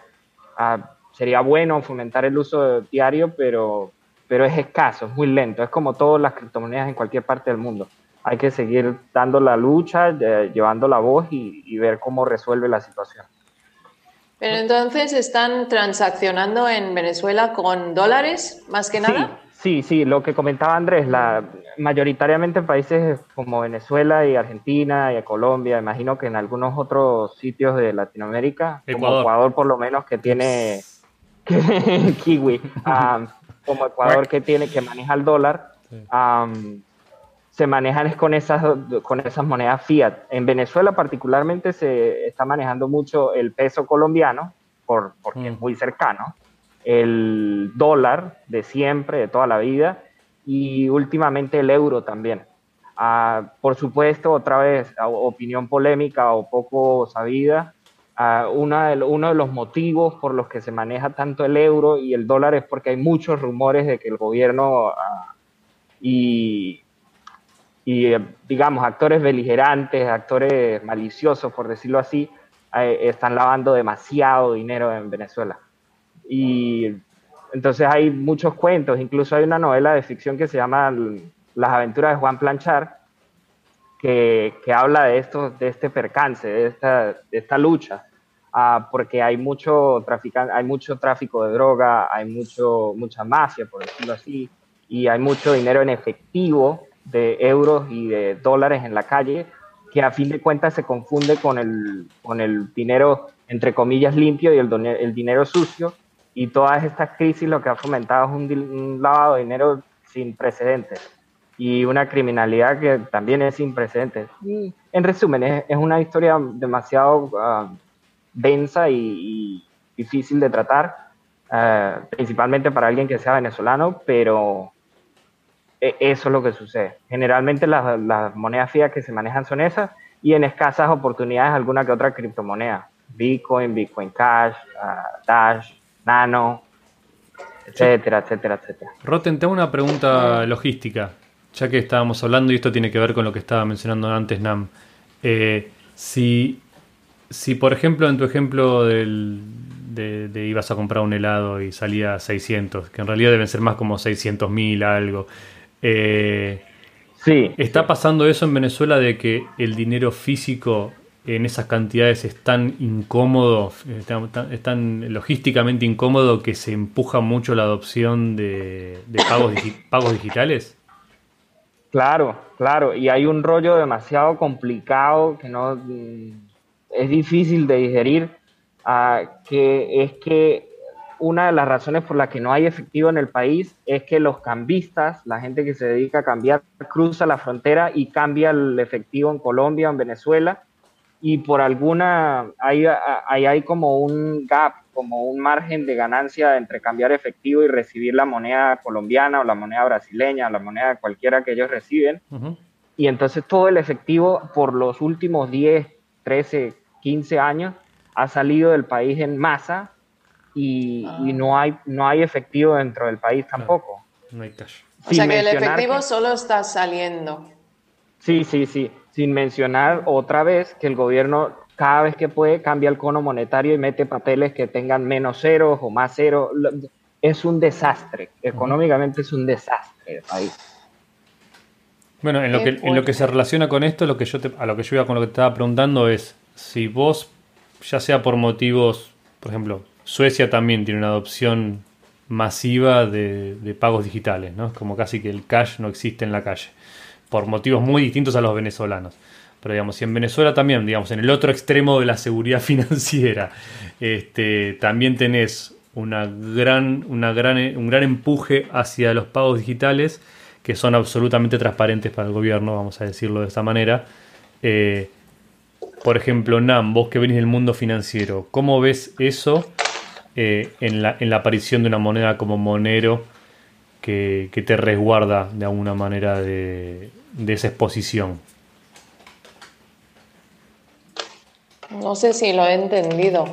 Uh, sería bueno fomentar el uso diario, pero, pero es escaso, es muy lento. Es como todas las criptomonedas en cualquier parte del mundo. Hay que seguir dando la lucha, llevando la voz y, ver cómo resuelve la situación. Pero entonces están transaccionando en Venezuela con dólares, más que nada. Sí, sí, lo que comentaba Andrés, la, mayoritariamente en países como Venezuela y Argentina y Colombia, imagino que en algunos otros sitios de Latinoamérica, como Ecuador por lo menos, que tiene kiwi, como Ecuador que tiene que maneja el dólar, se manejan con esas, con esas monedas fiat. En Venezuela particularmente se está manejando mucho el peso colombiano, por, porque es mm. muy cercano, el dólar de siempre, de toda la vida, y últimamente el euro también. Ah, por supuesto, otra vez, opinión polémica o poco sabida, de, uno de los motivos por los que se maneja tanto el euro y el dólar es porque hay muchos rumores de que el gobierno ah, y, y, digamos, actores beligerantes, actores maliciosos, por decirlo así, eh, están lavando demasiado dinero en Venezuela. Y entonces hay muchos cuentos, incluso hay una novela de ficción que se llama Las aventuras de Juan Planchar, que, habla de, esto, de este percance, de esta, lucha ah, porque hay mucho, hay mucho tráfico de droga, hay mucho, mucha mafia, por decirlo así, y hay mucho dinero en efectivo de euros y de dólares en la calle que a fin de cuentas se confunde con el, con el dinero, entre comillas, limpio y el, el dinero sucio. Y todas estas crisis lo que ha fomentado es un, lavado de dinero sin precedentes y una criminalidad que también es sin precedentes. Y, en resumen, es, es una historia demasiado ah, densa y, difícil de tratar, ah, principalmente para alguien que sea venezolano, pero e, eso es lo que sucede. Generalmente las, las monedas fiat que se manejan son esas y en escasas oportunidades alguna que otra criptomoneda. Bitcoin, Bitcoin Cash, uh, Dash, Nano, etcétera, etcétera, etcétera. Roten, tengo una pregunta logística, ya que estábamos hablando y esto tiene que ver con lo que estaba mencionando antes Nam. Eh, si, si, por ejemplo, en tu ejemplo del, de, de, ibas a comprar un helado y salía 600, que en realidad deben ser más como 600 mil algo, eh, sí. ¿Está pasando eso en Venezuela de que el dinero físico en esas cantidades es tan incómodo, es tan, logísticamente incómodo que se empuja mucho la adopción de, pagos, pagos digitales? Claro, claro, y hay un rollo demasiado complicado que no mm, es difícil de digerir, uh, que es que una de las razones por las que no hay efectivo en el país es que los cambistas, la gente que se dedica a cambiar, cruza la frontera y cambia el efectivo en Colombia, en Venezuela, y por alguna, hay, hay, hay como un gap, como un margen de ganancia entre cambiar efectivo y recibir la moneda colombiana o la moneda brasileña, o la moneda cualquiera que ellos reciben. Y entonces todo el efectivo por los últimos 10, 13, 15 años ha salido del país en masa y, ah. no, hay, no hay efectivo dentro del país tampoco. No hay cash. O sea que el efectivo solo está saliendo. Sí, sí, sí. Sin mencionar otra vez que el gobierno cada vez que puede cambia el cono monetario y mete papeles que tengan menos ceros o más ceros. Es un desastre. Económicamente es un desastre el país. Bueno, en lo, que, en lo que se relaciona con esto, lo que yo a lo que yo iba con lo que te estaba preguntando es si vos, ya sea por motivos, por ejemplo, Suecia también tiene una adopción masiva de, pagos digitales, ¿no? Es como casi que el cash no existe en la calle, por motivos muy distintos a los venezolanos. Pero digamos, si en Venezuela también, digamos, en el otro extremo de la seguridad financiera, este, también tenés una gran, una gran, un gran empuje hacia los pagos digitales que son absolutamente transparentes para el gobierno, vamos a decirlo de esta manera. Eh, por ejemplo, Nam, vos que venís del mundo financiero, ¿cómo ves eso eh, en, la, en, la, aparición de una moneda como Monero que, te resguarda de alguna manera de, esa exposición. No sé si lo he entendido.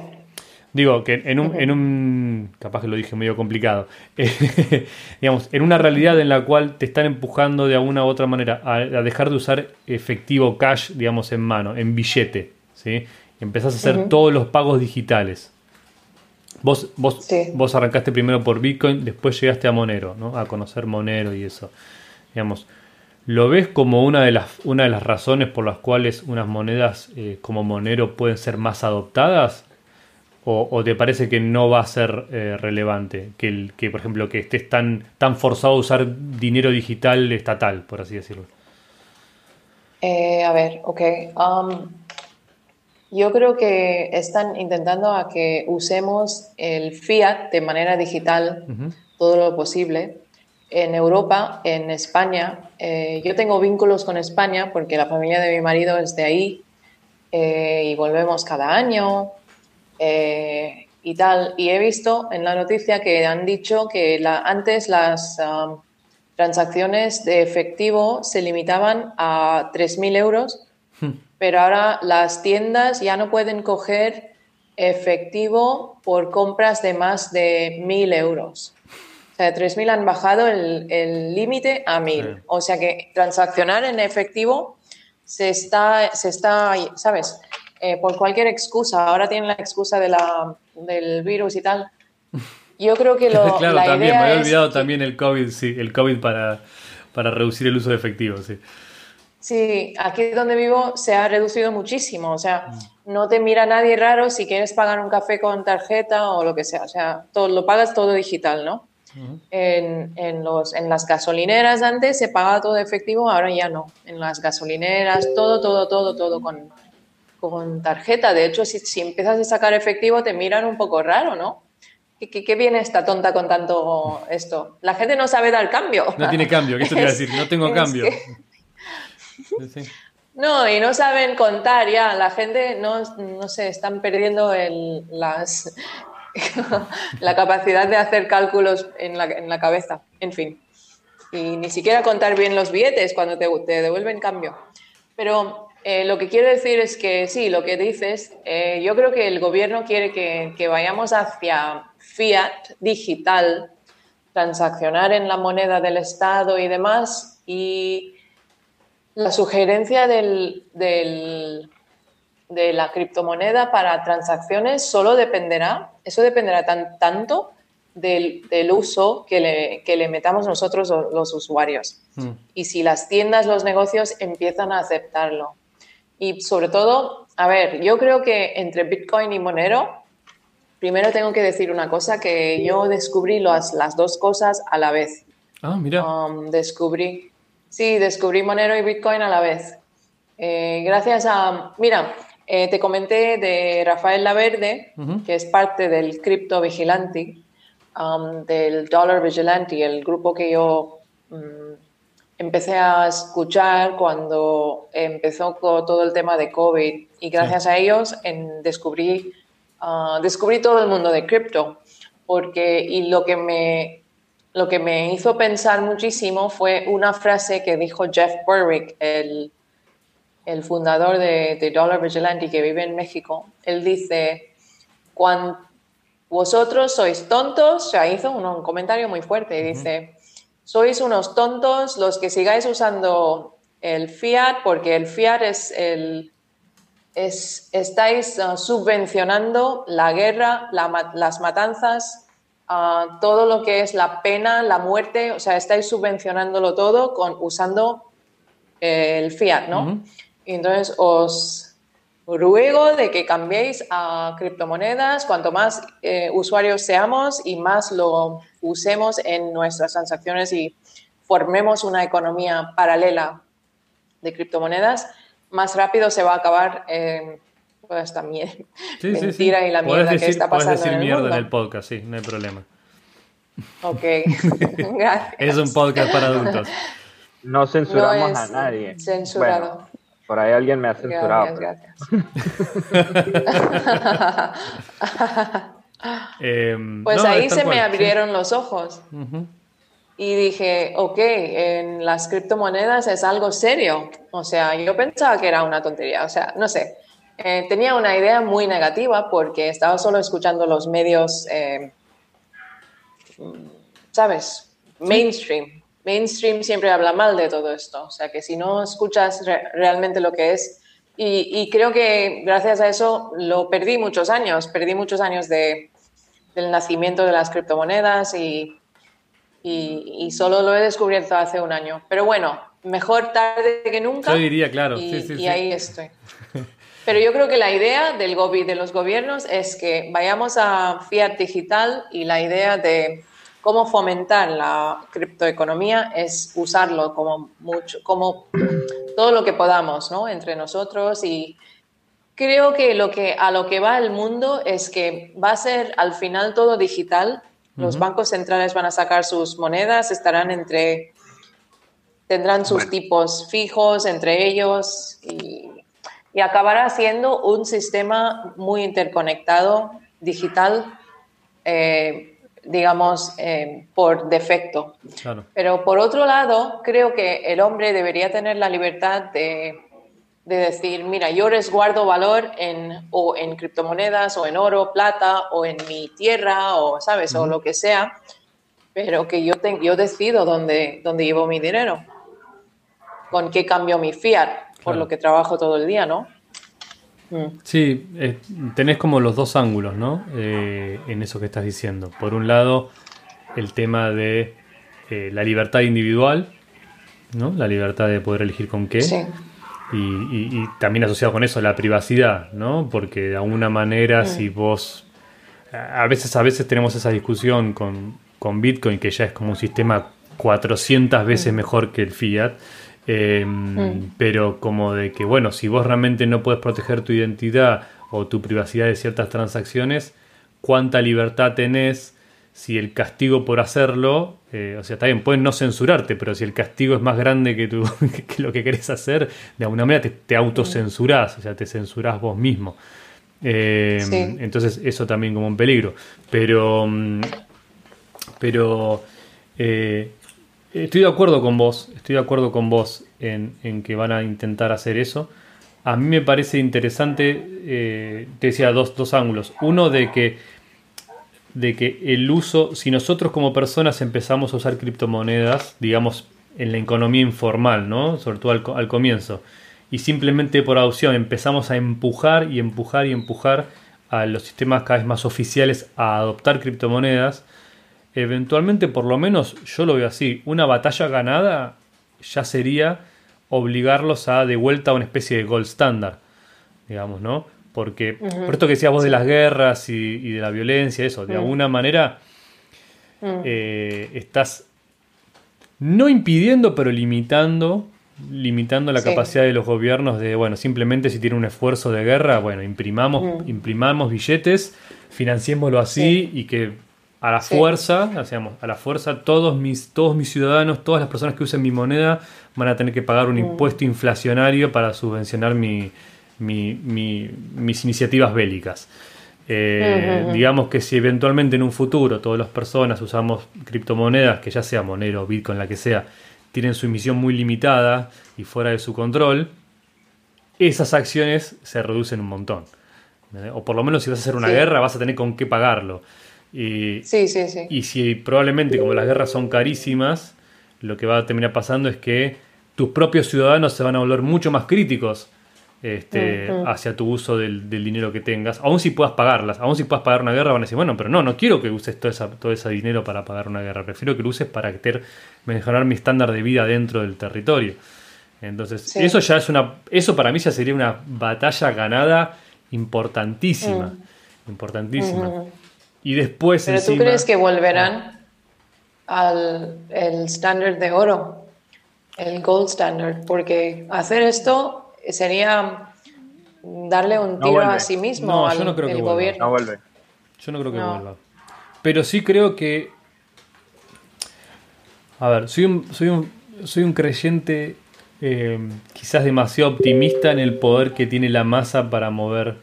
Digo que en un, en un capaz que lo dije medio complicado, digamos, en una realidad en la cual te están empujando de alguna u otra manera a, dejar de usar efectivo cash, digamos, en mano, en billete, ¿sí? empezás a hacer todos los pagos digitales. Vos, vos, vos arrancaste primero por Bitcoin, después llegaste a Monero, ¿no? A conocer Monero y eso. Digamos, ¿lo ves como una de las, una de las razones por las cuales unas monedas eh, como Monero pueden ser más adoptadas? O, te parece que no va a ser eh, relevante? Que, el, que, por ejemplo, que estés tan, tan forzado a usar dinero digital estatal, por así decirlo. Eh, a ver, ok. Um, yo creo que están intentando a que usemos el fiat de manera digital todo lo posible. En Europa, en España, eh, yo tengo vínculos con España porque la familia de mi marido es de ahí eh, y volvemos cada año eh, y tal. Y he visto en la noticia que han dicho que la, antes las um, transacciones de efectivo se limitaban a 3.000 euros pero ahora las tiendas ya no pueden coger efectivo por compras de más de mil euros. O sea, de 3.000 han bajado el límite a 1.000. O sea que transaccionar en efectivo se está, se está ¿sabes? Eh, por cualquier excusa. Ahora tienen la excusa de la, del virus y tal. Yo creo que lo. claro, también, me había olvidado también el COVID, sí, el COVID para, para reducir el uso de efectivo, sí. Sí, aquí donde vivo se ha reducido muchísimo. O sea, no te mira nadie raro si quieres pagar un café con tarjeta o lo que sea. O sea, todo, lo pagas todo digital, ¿no? En, en, los, en las gasolineras antes se pagaba todo efectivo, ahora ya no. En las gasolineras, todo, todo, todo, todo con, con tarjeta. De hecho, si, si empiezas a sacar efectivo, te miran un poco raro, ¿no? ¿Qué, qué, viene esta tonta con tanto esto? La gente no sabe dar cambio. No tiene cambio, ¿qué te iba a decir? No tengo cambio. No, y no saben contar ya. La gente, no, no sé, están perdiendo el, las, la capacidad de hacer cálculos en la, en la, cabeza. En fin. Y ni siquiera contar bien los billetes cuando te, te devuelven cambio. Pero eh, lo que quiero decir es que sí, lo que dices, eh, yo creo que el gobierno quiere que, que, vayamos hacia fiat digital, transaccionar en la moneda del Estado y demás. Y la sugerencia del, del, de la criptomoneda para transacciones solo dependerá, eso dependerá tan, tanto del, del, uso que le, que le, metamos nosotros los usuarios. Mm. Y si las tiendas, los negocios empiezan a aceptarlo. Y sobre todo, a ver, yo creo que entre Bitcoin y Monero, primero tengo que decir una cosa, que yo descubrí las, las dos cosas a la vez. Ah, mira. Um, descubrí, sí, descubrí Monero y Bitcoin a la vez. Eh, gracias a, mira, eh, te comenté de Rafael Laverde, uh -huh. que es parte del Crypto Vigilante, um, del Dollar Vigilante, el grupo que yo um, empecé a escuchar cuando empezó con todo el tema de COVID. Y gracias sí. a ellos en, descubrí, uh, descubrí todo el mundo de cripto. Porque, y lo que me lo que me hizo pensar muchísimo fue una frase que dijo Jeff Berwick, el el fundador de, de, Dollar Vigilante que vive en México, él dice, cuando vosotros sois tontos, sea, hizo un, un comentario muy fuerte, y dice, sois unos tontos los que sigáis usando el fiat, porque el fiat es el... Es, estáis uh, subvencionando la guerra, la, las matanzas, uh, todo lo que es la pena, la muerte, o sea, estáis subvencionándolo todo con, usando el fiat, ¿no? Uh -huh. Y entonces os ruego de que cambiéis a criptomonedas, cuanto más eh, usuarios seamos y más lo usemos en nuestras transacciones y formemos una economía paralela de criptomonedas, más rápido se va a acabar eh, toda esta sí, mentira sí, sí. y la mierda decir, que está pasando decir en el mierda mundo. en el podcast, sí, no hay problema. Ok, gracias. Es un podcast para adultos. No censuramos no a nadie. Censurado. Bueno, por ahí alguien me ha censurado. Gracias, gracias. eh, pues no, ahí se cual, me abrieron sí. los ojos. Uh -huh. Y dije, ok, en las criptomonedas es algo serio. O sea, yo pensaba que era una tontería. O sea, no sé. Eh, tenía una idea muy negativa porque estaba solo escuchando los medios, eh, ¿sabes? Mainstream. Sí. Mainstream siempre habla mal de todo esto. O sea, que si no escuchas re realmente lo que es. Y, y, creo que gracias a eso lo perdí muchos años. Perdí muchos años de, del nacimiento de las criptomonedas y y, y, solo lo he descubierto hace un año. Pero bueno, mejor tarde que nunca. Yo diría, claro. Y, sí, sí, sí. ahí estoy. Pero yo creo que la idea del de los gobiernos es que vayamos a fiat digital y la idea de cómo fomentar la criptoeconomía es usarlo como mucho, como todo lo que podamos, ¿no? Entre nosotros y creo que lo que a lo que va el mundo es que va a ser al final todo digital los bancos centrales van a sacar sus monedas, estarán entre, tendrán sus bueno. tipos fijos entre ellos y, y, acabará siendo un sistema muy interconectado, digital, eh, digamos, eh, por defecto. Claro. Pero por otro lado, creo que el hombre debería tener la libertad de de decir, mira, yo resguardo valor en, o en criptomonedas, o en oro, plata, o en mi tierra, o, ¿sabes? Uh -huh. O lo que sea, pero que yo, te, yo decido dónde, dónde llevo mi dinero, con qué cambio mi fiat, por lo que trabajo todo el día, ¿no? Mm. Sí, eh, tenés como los dos ángulos, ¿no? Eh, en eso que estás diciendo. Por un lado, el tema de eh, la libertad individual, ¿no? La libertad de poder elegir con qué. Sí. Y, y- y también asociado con eso la privacidad, ¿no? Porque de alguna manera si vos... A veces, a veces tenemos esa discusión con, con Bitcoin, que ya es como un sistema 400 veces mejor que el fiat. Eh, Pero como de que, bueno, si vos realmente no puedes proteger tu identidad o tu privacidad de ciertas transacciones, ¿cuánta libertad tenés si el castigo por hacerlo, eh, o sea, está bien, pueden no censurarte, pero si el castigo es más grande que, tu, que lo que querés hacer, de alguna manera te, te autocensurás, o sea, te censurás vos mismo. Eh, Sí. Entonces, eso también como un peligro. Pero, mm, pero eh, estoy de acuerdo con vos, estoy de acuerdo con vos en, en que van a intentar hacer eso. A mí me parece interesante, eh, te decía, dos, dos ángulos. Uno de que de que el uso, si nosotros como personas empezamos a usar criptomonedas, digamos, en la economía informal, ¿no? Sobre todo al, al comienzo, y simplemente por adopción empezamos a empujar y empujar y empujar a los sistemas cada vez más oficiales a adoptar criptomonedas, eventualmente, por lo menos yo lo veo así, una batalla ganada ya sería obligarlos a de vuelta a una especie de gold standard, digamos, ¿no? Porque, por esto que decías vos de las guerras y, y de la violencia, eso, de alguna manera eh, estás no impidiendo, pero limitando, limitando la Sí. capacidad de los gobiernos de, bueno, simplemente si tiene un esfuerzo de guerra, bueno, imprimamos, imprimamos billetes, financiémoslo así y que a la Sí. fuerza, sea, a la fuerza, todos mis, todos mis ciudadanos, todas las personas que usen mi moneda van a tener que pagar un impuesto inflacionario para subvencionar mi, mi- mi- mis iniciativas bélicas. Eh, Digamos que si eventualmente en un futuro todas las personas usamos criptomonedas, que ya sea Monero, Bitcoin, la que sea, tienen su emisión muy limitada y fuera de su control, esas acciones se reducen un montón. O por lo menos si vas a hacer una Sí. guerra vas a tener con qué pagarlo. Y, Sí, sí, sí. y si probablemente como las guerras son carísimas, lo que va a terminar pasando es que tus propios ciudadanos se van a volver mucho más críticos este, hacia tu uso del, del dinero que tengas, aun si puedas pagarlas, aun si puedas pagar una guerra, van a decir, bueno, pero no, no quiero que uses todo, esa, todo ese dinero para pagar una guerra, prefiero que lo uses para ter- mejorar mi estándar de vida dentro del territorio. Entonces, Sí. eso ya es una, eso para mí ya sería una batalla ganada importantísima, importantísima. Y después Pero tú crees que volverán al el estándar de oro, el gold standard, porque hacer esto sería darle un tiro a sí mismo No, al yo no creo que el vuelva. gobierno. No vuelve. Yo no creo que No. vuelva. Pero sí creo que. A ver, soy un, soy un, soy un creyente eh, quizás demasiado optimista en el poder que tiene la masa para mover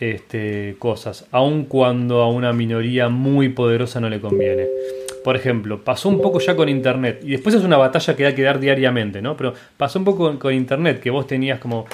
este, cosas, aun cuando a una minoría muy poderosa no le conviene. Por ejemplo, pasó un poco ya con Internet, y después es una batalla que hay que dar diariamente, ¿no? Pero pasó un poco con, Internet, que vos tenías como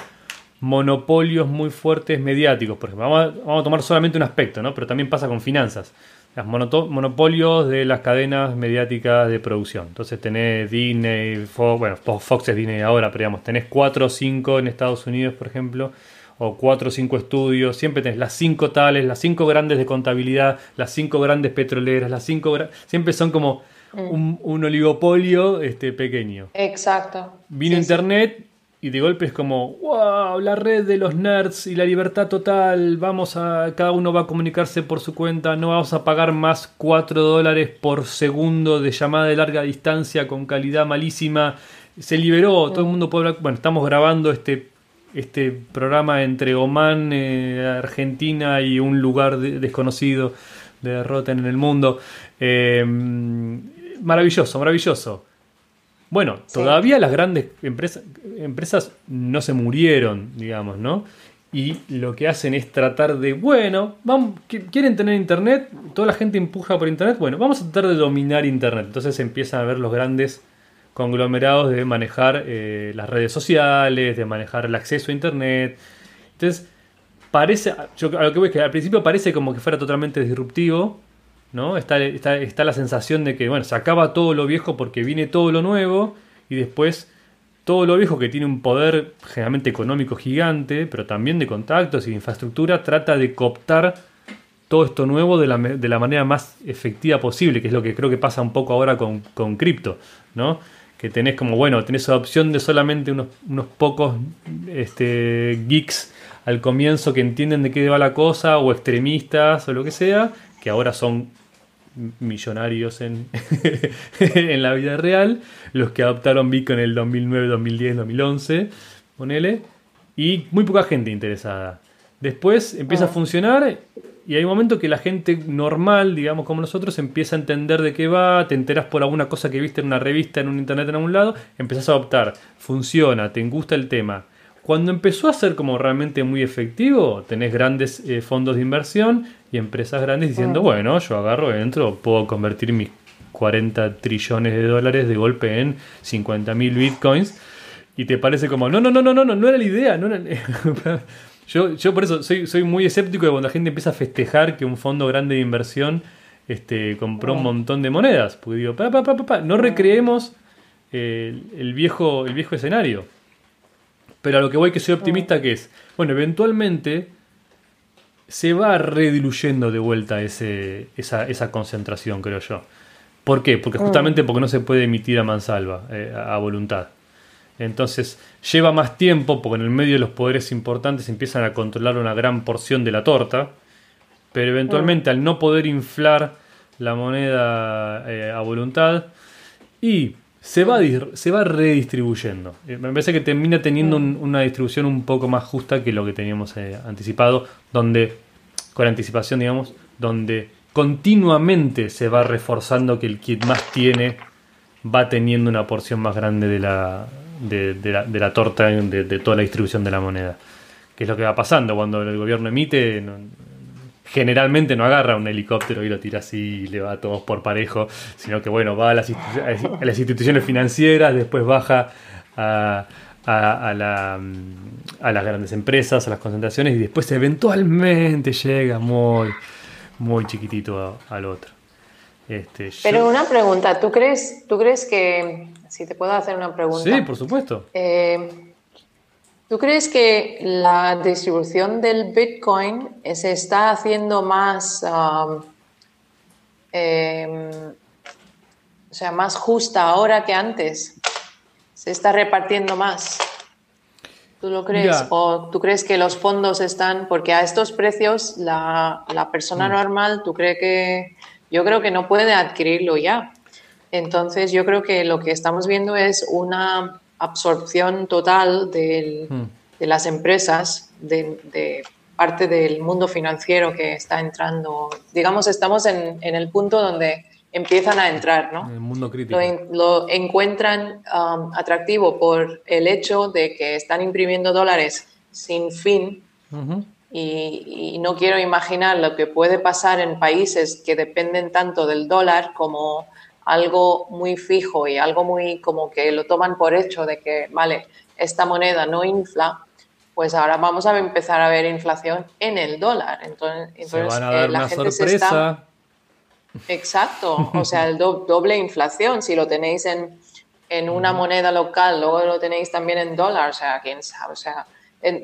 monopolios muy fuertes mediáticos. Por ejemplo, vamos a, tomar solamente un aspecto, ¿no? Pero también pasa con finanzas. Los monopolios de las cadenas mediáticas de producción. Entonces tenés Disney, Fox, bueno, Fox es Disney ahora, pero digamos, tenés 4 o 5 en Estados Unidos, por ejemplo, o 4 o 5 estudios. Siempre tenés las 5 tales, las 5 grandes de contabilidad, las 5 grandes petroleras, las 5 siempre son como un, un oligopolio este, pequeño. Exacto. Vino Sí, sí. internet y de golpe es como, wow, la red de los nerds y la libertad total, vamos a, cada uno va a comunicarse por su cuenta, no vamos a pagar más 4 dólares por segundo de llamada de larga distancia con calidad malísima. Se liberó, todo el mundo puede hablar, bueno, estamos grabando este, este programa entre Oman, eh, Argentina y un lugar de- desconocido de Rotten en el mundo. Eh, maravilloso, maravilloso. Bueno, Sí. todavía las grandes empresas, empresas no se murieron, digamos, ¿no? Y lo que hacen es tratar de, bueno, vamos, ¿qui- ¿quieren tener internet? Toda la gente empuja por internet. Bueno, vamos a tratar de dominar internet. Entonces empiezan a ver los grandes conglomerados de manejar eh, las redes sociales, de manejar el acceso a internet. Entonces, parece, a lo que voy es que al principio parece como que fuera totalmente disruptivo, ¿no? Está, está, está la sensación de que, bueno, se acaba todo lo viejo porque viene todo lo nuevo y después todo lo viejo que tiene un poder generalmente económico gigante, pero también de contactos y de infraestructura, trata de cooptar todo esto nuevo de la, de la manera más efectiva posible, que es lo que creo que pasa un poco ahora con, con cripto, ¿no? Que tenés como, bueno, tenés la opción de solamente unos, unos pocos este, geeks al comienzo que entienden de qué va la cosa, o extremistas, o lo que sea, que ahora son millonarios en, en la vida real, los que adoptaron Bitcoin en el 2009, 2010, 2011, ponele, y muy poca gente interesada. Después empieza a ah. funcionar y hay un momento que la gente normal, digamos como nosotros, empieza a entender de qué va, te enteras por alguna cosa que viste en una revista, en un internet en algún lado, empezás a adoptar, funciona, te gusta el tema. Cuando empezó a ser como realmente muy efectivo, tenés grandes eh, fondos de inversión y empresas grandes diciendo, mm. bueno, yo agarro, entro, puedo convertir mis 40 trillones de dólares de golpe en 50 mil bitcoins. Y te parece como, no, no, no, no, no, no, no era la idea. No yo, yo por eso soy, soy muy escéptico de cuando la gente empieza a festejar que un fondo grande de inversión este, compró un mm. montón de monedas. Porque digo, pa, pa, pa, no recreemos el, viejo, el viejo escenario. Pero a lo que voy que soy optimista que es, bueno, eventualmente se va rediluyendo de vuelta ese, esa, esa concentración, creo yo. ¿Por qué? Porque justamente porque no se puede emitir a mansalva, eh, a voluntad. Entonces lleva más tiempo porque en el medio de los poderes importantes empiezan a controlar una gran porción de la torta, pero eventualmente mm. al no poder inflar la moneda eh, a voluntad y se va, se va redistribuyendo. Eh, me parece que termina teniendo una distribución un poco más justa que lo que teníamos eh, anticipado, donde, con anticipación, digamos, donde continuamente se va reforzando que el kit más tiene va teniendo una porción más grande de la, de, la, de la, torta, de, de, toda la distribución de la moneda. Que es lo que va pasando cuando el gobierno emite, generalmente no agarra un helicóptero y lo tira así y le va a todos por parejo, sino que bueno, va a las, instituciones financieras, después baja a, la, a, las grandes empresas, a las concentraciones y después eventualmente llega muy, muy chiquitito al otro. Este, Pero una pregunta, ¿tú crees, ¿tú crees que, si te puedo hacer una pregunta? Sí, por supuesto. Eh, ¿Tú crees que la distribución del Bitcoin se está haciendo más, um, em, o sea, más justa ahora que antes? ¿Se está repartiendo más? ¿Tú lo crees? ¿O tú crees que los fondos están, porque a estos precios la, persona mm. normal, tú crees que, yo creo que no puede adquirirlo ya. Entonces yo creo que lo que estamos viendo es una absorción total hmm. de las empresas, de, parte del mundo financiero que está entrando. Digamos, estamos en, el punto donde empiezan a entrar, ¿no? El mundo crítico. Lo, encuentran um, atractivo por el hecho de que están imprimiendo dólares sin fin. y, no quiero imaginar lo que puede pasar en países que dependen tanto del dólar como algo muy fijo y algo muy como que lo toman por hecho de que, vale, esta moneda no infla, pues ahora vamos a empezar a ver inflación en el dólar. Entonces, entonces eh, la gente se está... Exacto, o sea, el doble inflación, si lo tenéis en, en una moneda local, luego lo tenéis también en dólar, o sea, quién sabe, o sea,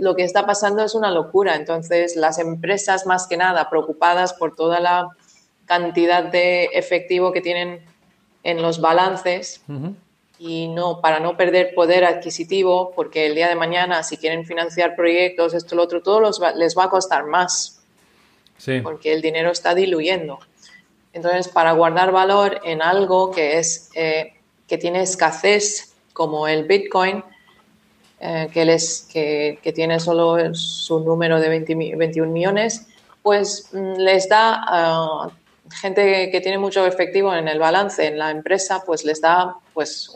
lo que está pasando es una locura. Entonces, las empresas más que nada preocupadas por toda la cantidad de efectivo que tienen en los balances y no para no perder poder adquisitivo, porque el día de mañana si quieren financiar proyectos, esto, lo otro, todo les va a costar más, porque el dinero está diluyendo. Entonces, para guardar valor en algo que es eh, que tiene escasez, como el Bitcoin, eh, que, les, que, que, tiene solo su número de 21 millones, pues mm, les da ah, gente que tiene mucho efectivo en el balance en la empresa, pues les da pues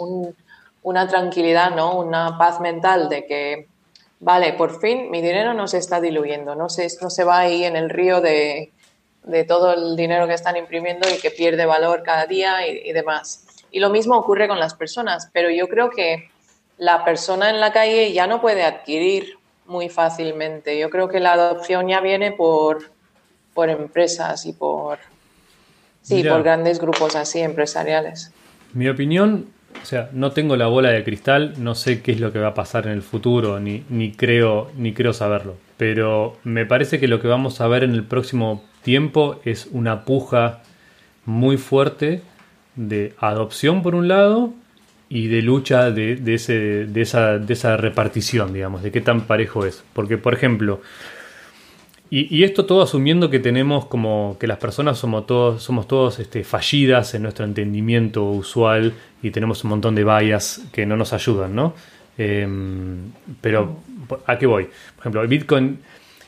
una tranquilidad, ¿no? Una paz mental de que, vale, por fin mi dinero no se está diluyendo, no se, no se va ahí en el río de, todo el dinero que están imprimiendo y que pierde valor cada día y, y demás. Y lo mismo ocurre con las personas, pero yo creo que la persona en la calle ya no puede adquirir muy fácilmente. Yo creo que la adopción ya viene por, por empresas y por Sí, por grandes grupos así empresariales. Mi opinión, o sea, no tengo la bola de cristal, no sé qué es lo que va a pasar en el futuro, ni, ni, creo, ni creo saberlo. Pero me parece que lo que vamos a ver en el próximo tiempo es una puja muy fuerte de adopción por un lado y de lucha de, de, ese, de, esa, de esa repartición, digamos, de qué tan parejo es. Porque, por ejemplo, y, y, esto todo asumiendo que tenemos como que las personas somos todos, somos todos este, fallidas en nuestro entendimiento usual y tenemos un montón de vallas que no nos ayudan, ¿no? Eh, pero, ¿a qué voy? Por ejemplo, Bitcoin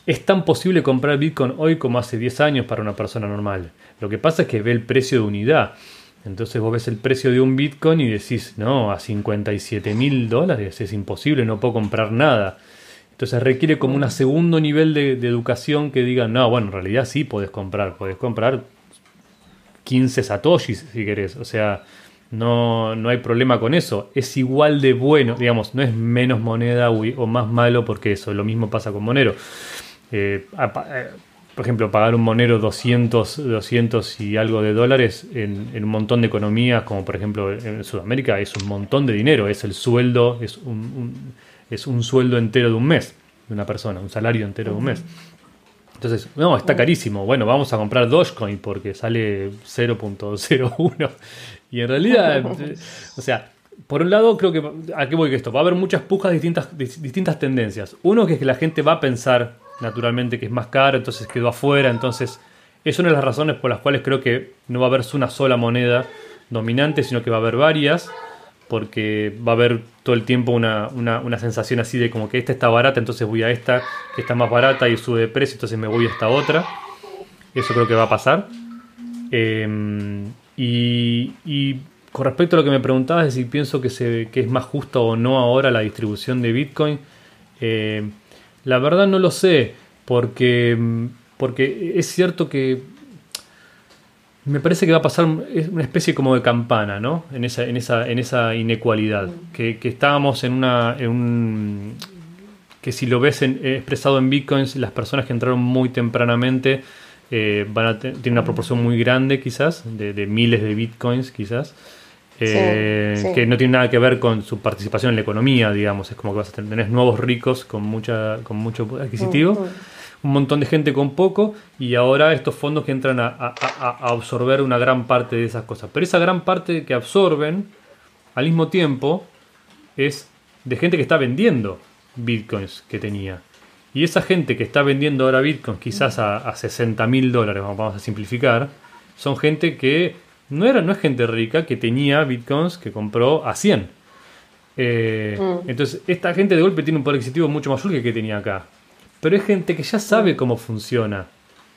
es tan posible comprar Bitcoin hoy como hace 10 años para una persona normal. Lo que pasa es que ve el precio de unidad. Entonces vos ves el precio de un Bitcoin y decís, no, a 57 mil dólares es imposible, no puedo comprar nada. Entonces requiere como un segundo nivel de, educación que diga, no, bueno, en realidad sí podés comprar, podés comprar 15 satoshis si querés. O sea, no, no hay problema con eso. Es igual de bueno, digamos, no es menos moneda o más malo porque eso, lo mismo pasa con Monero. Eh, por ejemplo, pagar un Monero 200, 200 y algo de dólares en, un montón de economías, como por ejemplo en Sudamérica, es un montón de dinero, es el sueldo, es un, es un sueldo entero de un mes de una persona, un salario entero de un mes. Entonces, no, está carísimo. Bueno, vamos a comprar Dogecoin porque sale 0.01. Y en realidad, o sea, por un lado, creo que. ¿A qué voy que esto? Va a haber muchas pujas de distintas, de distintas tendencias. Uno que es que la gente va a pensar naturalmente que es más caro, entonces quedó afuera. Entonces, es una de las razones por las cuales creo que no va a haber una sola moneda dominante, sino que va a haber varias, porque va a haber todo el tiempo una, una, una sensación así de como que esta está barata, entonces voy a esta que está más barata y sube de precio, entonces me voy a esta otra. Eso creo que va a pasar. Eh, y, con respecto a lo que me preguntabas de si pienso que, se, que es más justo o no ahora la distribución de Bitcoin, eh, la verdad no lo sé, porque, porque es cierto que me parece que va a pasar una especie como de campana, ¿no? En esa, en esa, en esa inecualidad. Que, que estábamos en una. En un, que si lo ves en, expresado en bitcoins, las personas que entraron muy tempranamente eh, van a tener una proporción muy grande, quizás, de, de miles de bitcoins, quizás. Eh, sí, sí. que no tiene nada que ver con su participación en la economía, digamos, es como que vas a tener nuevos ricos con mucha con mucho adquisitivo. Uh -huh un montón de gente con poco y ahora estos fondos que entran a, a, a, absorber una gran parte de esas cosas. Pero esa gran parte que absorben al mismo tiempo es de gente que está vendiendo bitcoins que tenía. Y esa gente que está vendiendo ahora bitcoins quizás a, a 60 mil dólares, vamos a simplificar, son gente que no, era, no es gente rica que tenía bitcoins que compró a 100. Eh, mm. Entonces, esta gente de golpe tiene un poder adquisitivo mucho mayor que el que tenía acá. Pero es gente que ya sabe cómo funciona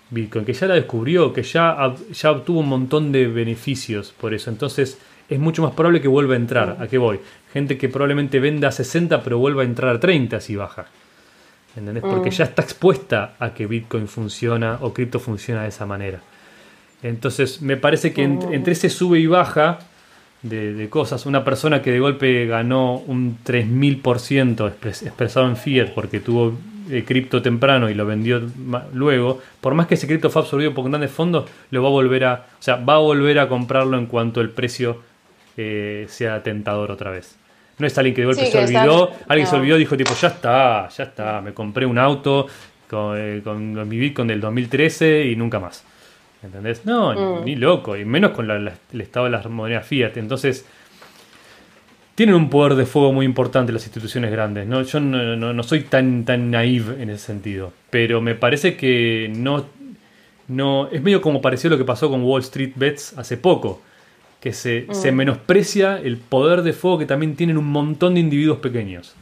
Bitcoin, que ya la descubrió, que ya, ya obtuvo un montón de beneficios por eso. Entonces es mucho más probable que vuelva a entrar. ¿A qué voy? Gente que probablemente venda a 60 pero vuelva a entrar a 30 si baja. ¿Entendés? Porque ya está expuesta a que Bitcoin funciona o cripto funciona de esa manera. Entonces me parece que entre ese sube y baja de, de, cosas, una persona que de golpe ganó un 3000% expresado en fiat porque tuvo eh, cripto temprano y lo vendió luego, por más que ese cripto fue absorbido por grandes fondos, lo va a volver a, o sea, va a volver a comprarlo en cuanto el precio eh, sea tentador otra vez. No es alguien que de golpe sí, se olvidó, está... alguien no. se olvidó y dijo tipo, ya está, ya está, me compré un auto con, eh, con mi Bitcoin del 2013 y nunca más. ¿Entendés? No, mm. ni, ni, loco, y menos con la, la, el estado de las monedas fiat. Entonces, tienen un poder de fuego muy importante las instituciones grandes. ¿no? Yo no, no, no, soy tan, tan naive en ese sentido. Pero me parece que no, no. Es medio como pareció lo que pasó con Wall Street Bets hace poco. Que se, mm. se menosprecia el poder de fuego que también tienen un montón de individuos pequeños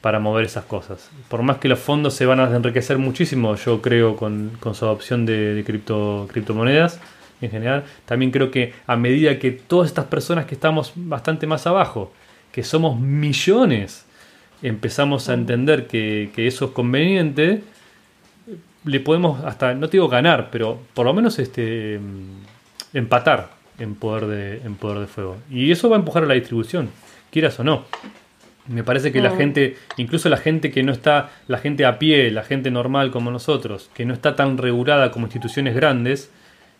para mover esas cosas. Por más que los fondos se van a enriquecer muchísimo, yo creo, con, con su adopción de, de cripto, criptomonedas en general, también creo que a medida que todas estas personas que estamos bastante más abajo, que somos millones, empezamos a entender que, que eso es conveniente, le podemos hasta, no te digo ganar, pero por lo menos este empatar en poder de, en poder de fuego. Y eso va a empujar a la distribución, quieras o no. Me parece que la gente, incluso la gente que no está, la gente a pie, la gente normal como nosotros, que no está tan regulada como instituciones grandes,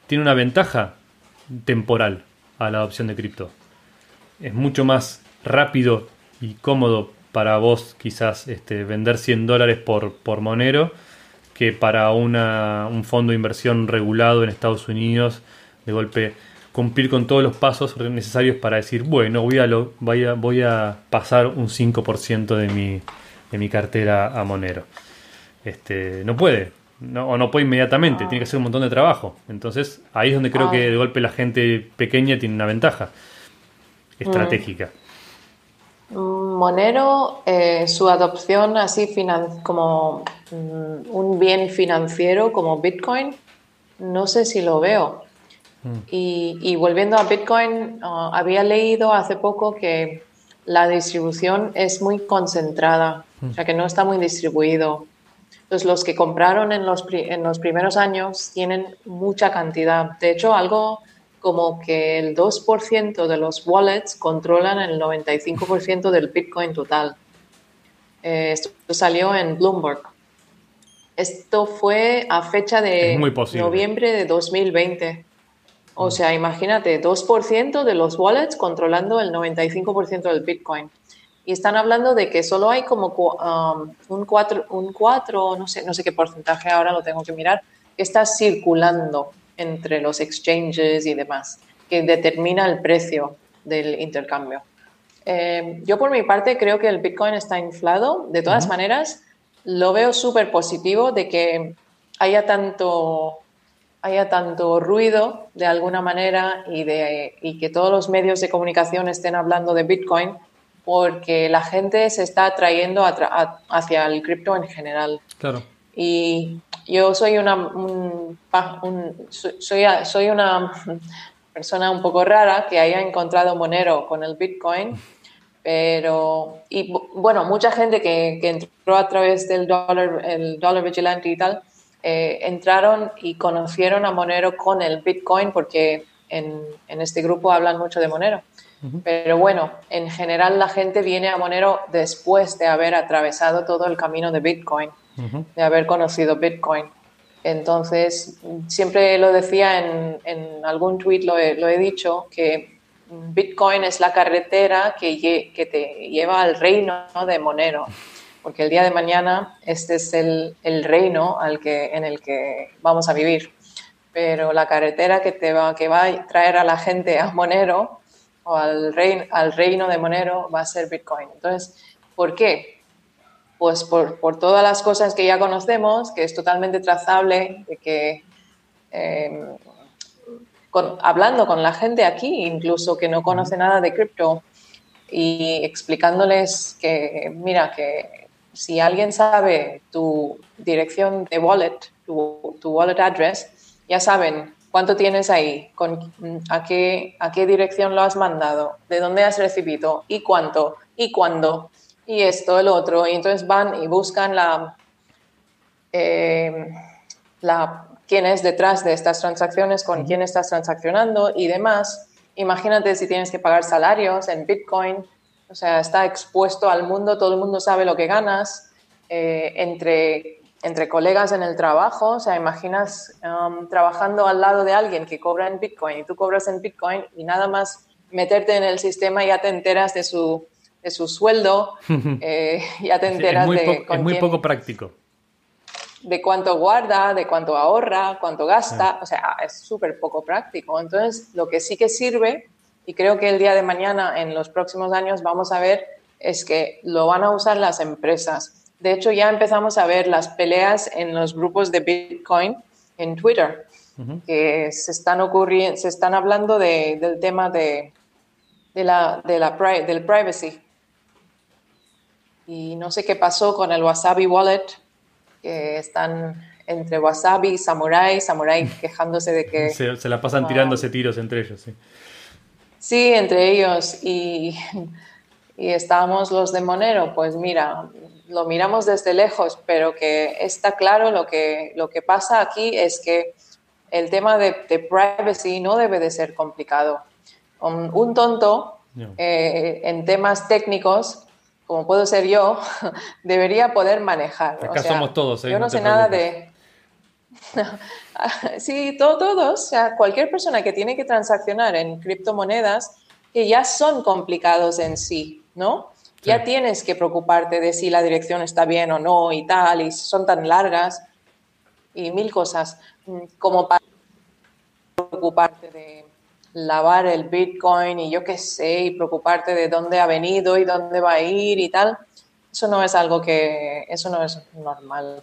tiene una ventaja temporal a la adopción de cripto. Es mucho más rápido y cómodo para vos quizás este, vender 100 dólares por, por Monero que para una, un fondo de inversión regulado en Estados Unidos de golpe cumplir con todos los pasos necesarios para decir, bueno, voy a, lo, voy a, voy a pasar un 5% de mi, de mi cartera a Monero. Este, no puede, no, o no puede inmediatamente, tiene que hacer un montón de trabajo. Entonces ahí es donde creo que de golpe la gente pequeña tiene una ventaja estratégica. Mm, Monero, eh, su adopción así como mm, un bien financiero como Bitcoin, no sé si lo veo. Mm. Y, volviendo a Bitcoin, ah, había leído hace poco que la distribución es muy concentrada, o sea que no está muy distribuido. Entonces, los que compraron en los, en los primeros años tienen mucha cantidad. De hecho, algo como que el 2% de los wallets controlan el 95% del Bitcoin total. Eh, esto salió en Bloomberg. Esto fue a fecha de noviembre de 2020. O sea, imagínate, 2% de los wallets controlando el 95% del Bitcoin. Y están hablando de que solo hay como um, un 4, un 4 no, sé, no sé qué porcentaje, ahora lo tengo que mirar, que está circulando entre los exchanges y demás, que determina el precio del intercambio. Eh, yo por mi parte creo que el Bitcoin está inflado. De todas maneras, lo veo súper positivo de que haya tanto, haya tanto ruido de alguna manera y, de, y que todos los medios de comunicación estén hablando de Bitcoin porque la gente se está atrayendo hacia el cripto en general. Claro. Y yo soy una, soy, soy una persona un poco rara que haya encontrado Monero con el Bitcoin, pero, y bueno, mucha gente que, que entró a través del dólar, el dólar vigilante y tal, eh, entraron y conocieron a Monero con el Bitcoin porque en, en este grupo hablan mucho de Monero. Pero bueno, en general la gente viene a Monero después de haber atravesado todo el camino de Bitcoin de haber conocido Bitcoin. Entonces, siempre lo decía en, en algún tweet, lo he, lo he, dicho, que Bitcoin es la carretera que, que te lleva al reino de Monero, porque el día de mañana este es el, el, reino al que, en el que vamos a vivir. Pero la carretera que, te va, que va a traer a la gente a Monero o al, reino, al reino de Monero va a ser Bitcoin. Entonces, ¿por qué? Pues por, por, todas las cosas que ya conocemos, que es totalmente trazable, de que em, hablando con la gente aquí, incluso que no conoce nada de cripto, y explicándoles que, mira, que si alguien sabe tu dirección de wallet, tu, tu wallet address, ya saben cuánto tienes ahí, con, a, qué, a qué dirección lo has mandado, de dónde has recibido y cuánto y cuándo y esto, el otro. Y entonces van y buscan la, eh, la quién es detrás de estas transacciones, con quién estás transaccionando y demás. Imagínate si tienes que pagar salarios en Bitcoin, o sea, está expuesto al mundo, todo el mundo sabe lo que ganas, eh, entre, entre colegas en el trabajo, o sea, imaginas um, trabajando al lado de alguien que cobra en Bitcoin y tú cobras en Bitcoin y nada más meterte en el sistema ya te enteras de su de su sueldo, eh, ya te enteras de... es muy poco práctico. De cuánto guarda, de cuánto ahorra, cuánto gasta, o sea, es súper poco práctico. Entonces, lo que sí que sirve, y creo que el día de mañana, en los próximos años, vamos a ver, es que lo van a usar las empresas. De hecho, ya empezamos a ver las peleas en los grupos de Bitcoin en Twitter, que se están, ocurriendo, se están hablando del tema de, de la, de la, del privacy. Y no sé qué pasó con el Wasabi Wallet, que están entre Wasabi y Samurai, Samurai quejándose de que... Se, la pasan tirándose tiros entre ellos, sí. Sí, entre ellos. Y, y estábamos los de Monero, pues mira, lo miramos desde lejos, pero que está claro lo que, lo que pasa aquí es que el tema de, privacy no debe de ser complicado. un tonto eh, en temas técnicos como puedo ser yo, debería poder manejar. Acá somos todos. ¿eh? Yo no, sé nada de... sí, todos. O sea, cualquier persona que tiene que transaccionar en criptomonedas, que ya son complicados en sí, ¿no? Ya tienes que preocuparte de si la dirección está bien o no y tal, y son tan largas y mil cosas, mm, como para preocuparte de lavar el Bitcoin y yo qué sé, y preocuparte de dónde ha venido y dónde va a ir y tal, eso no es algo que, eso no es normal.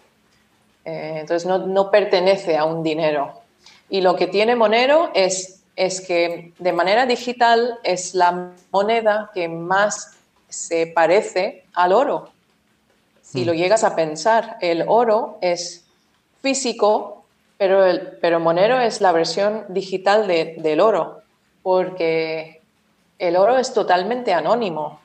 Eh, entonces no, no, pertenece a un dinero. Y lo que tiene Monero es, es que de manera digital es la moneda que más se parece al oro. Si lo mm. llegas a pensar, el oro es físico, pero, el, pero Monero es la versión digital de, del oro, porque el oro es totalmente anónimo.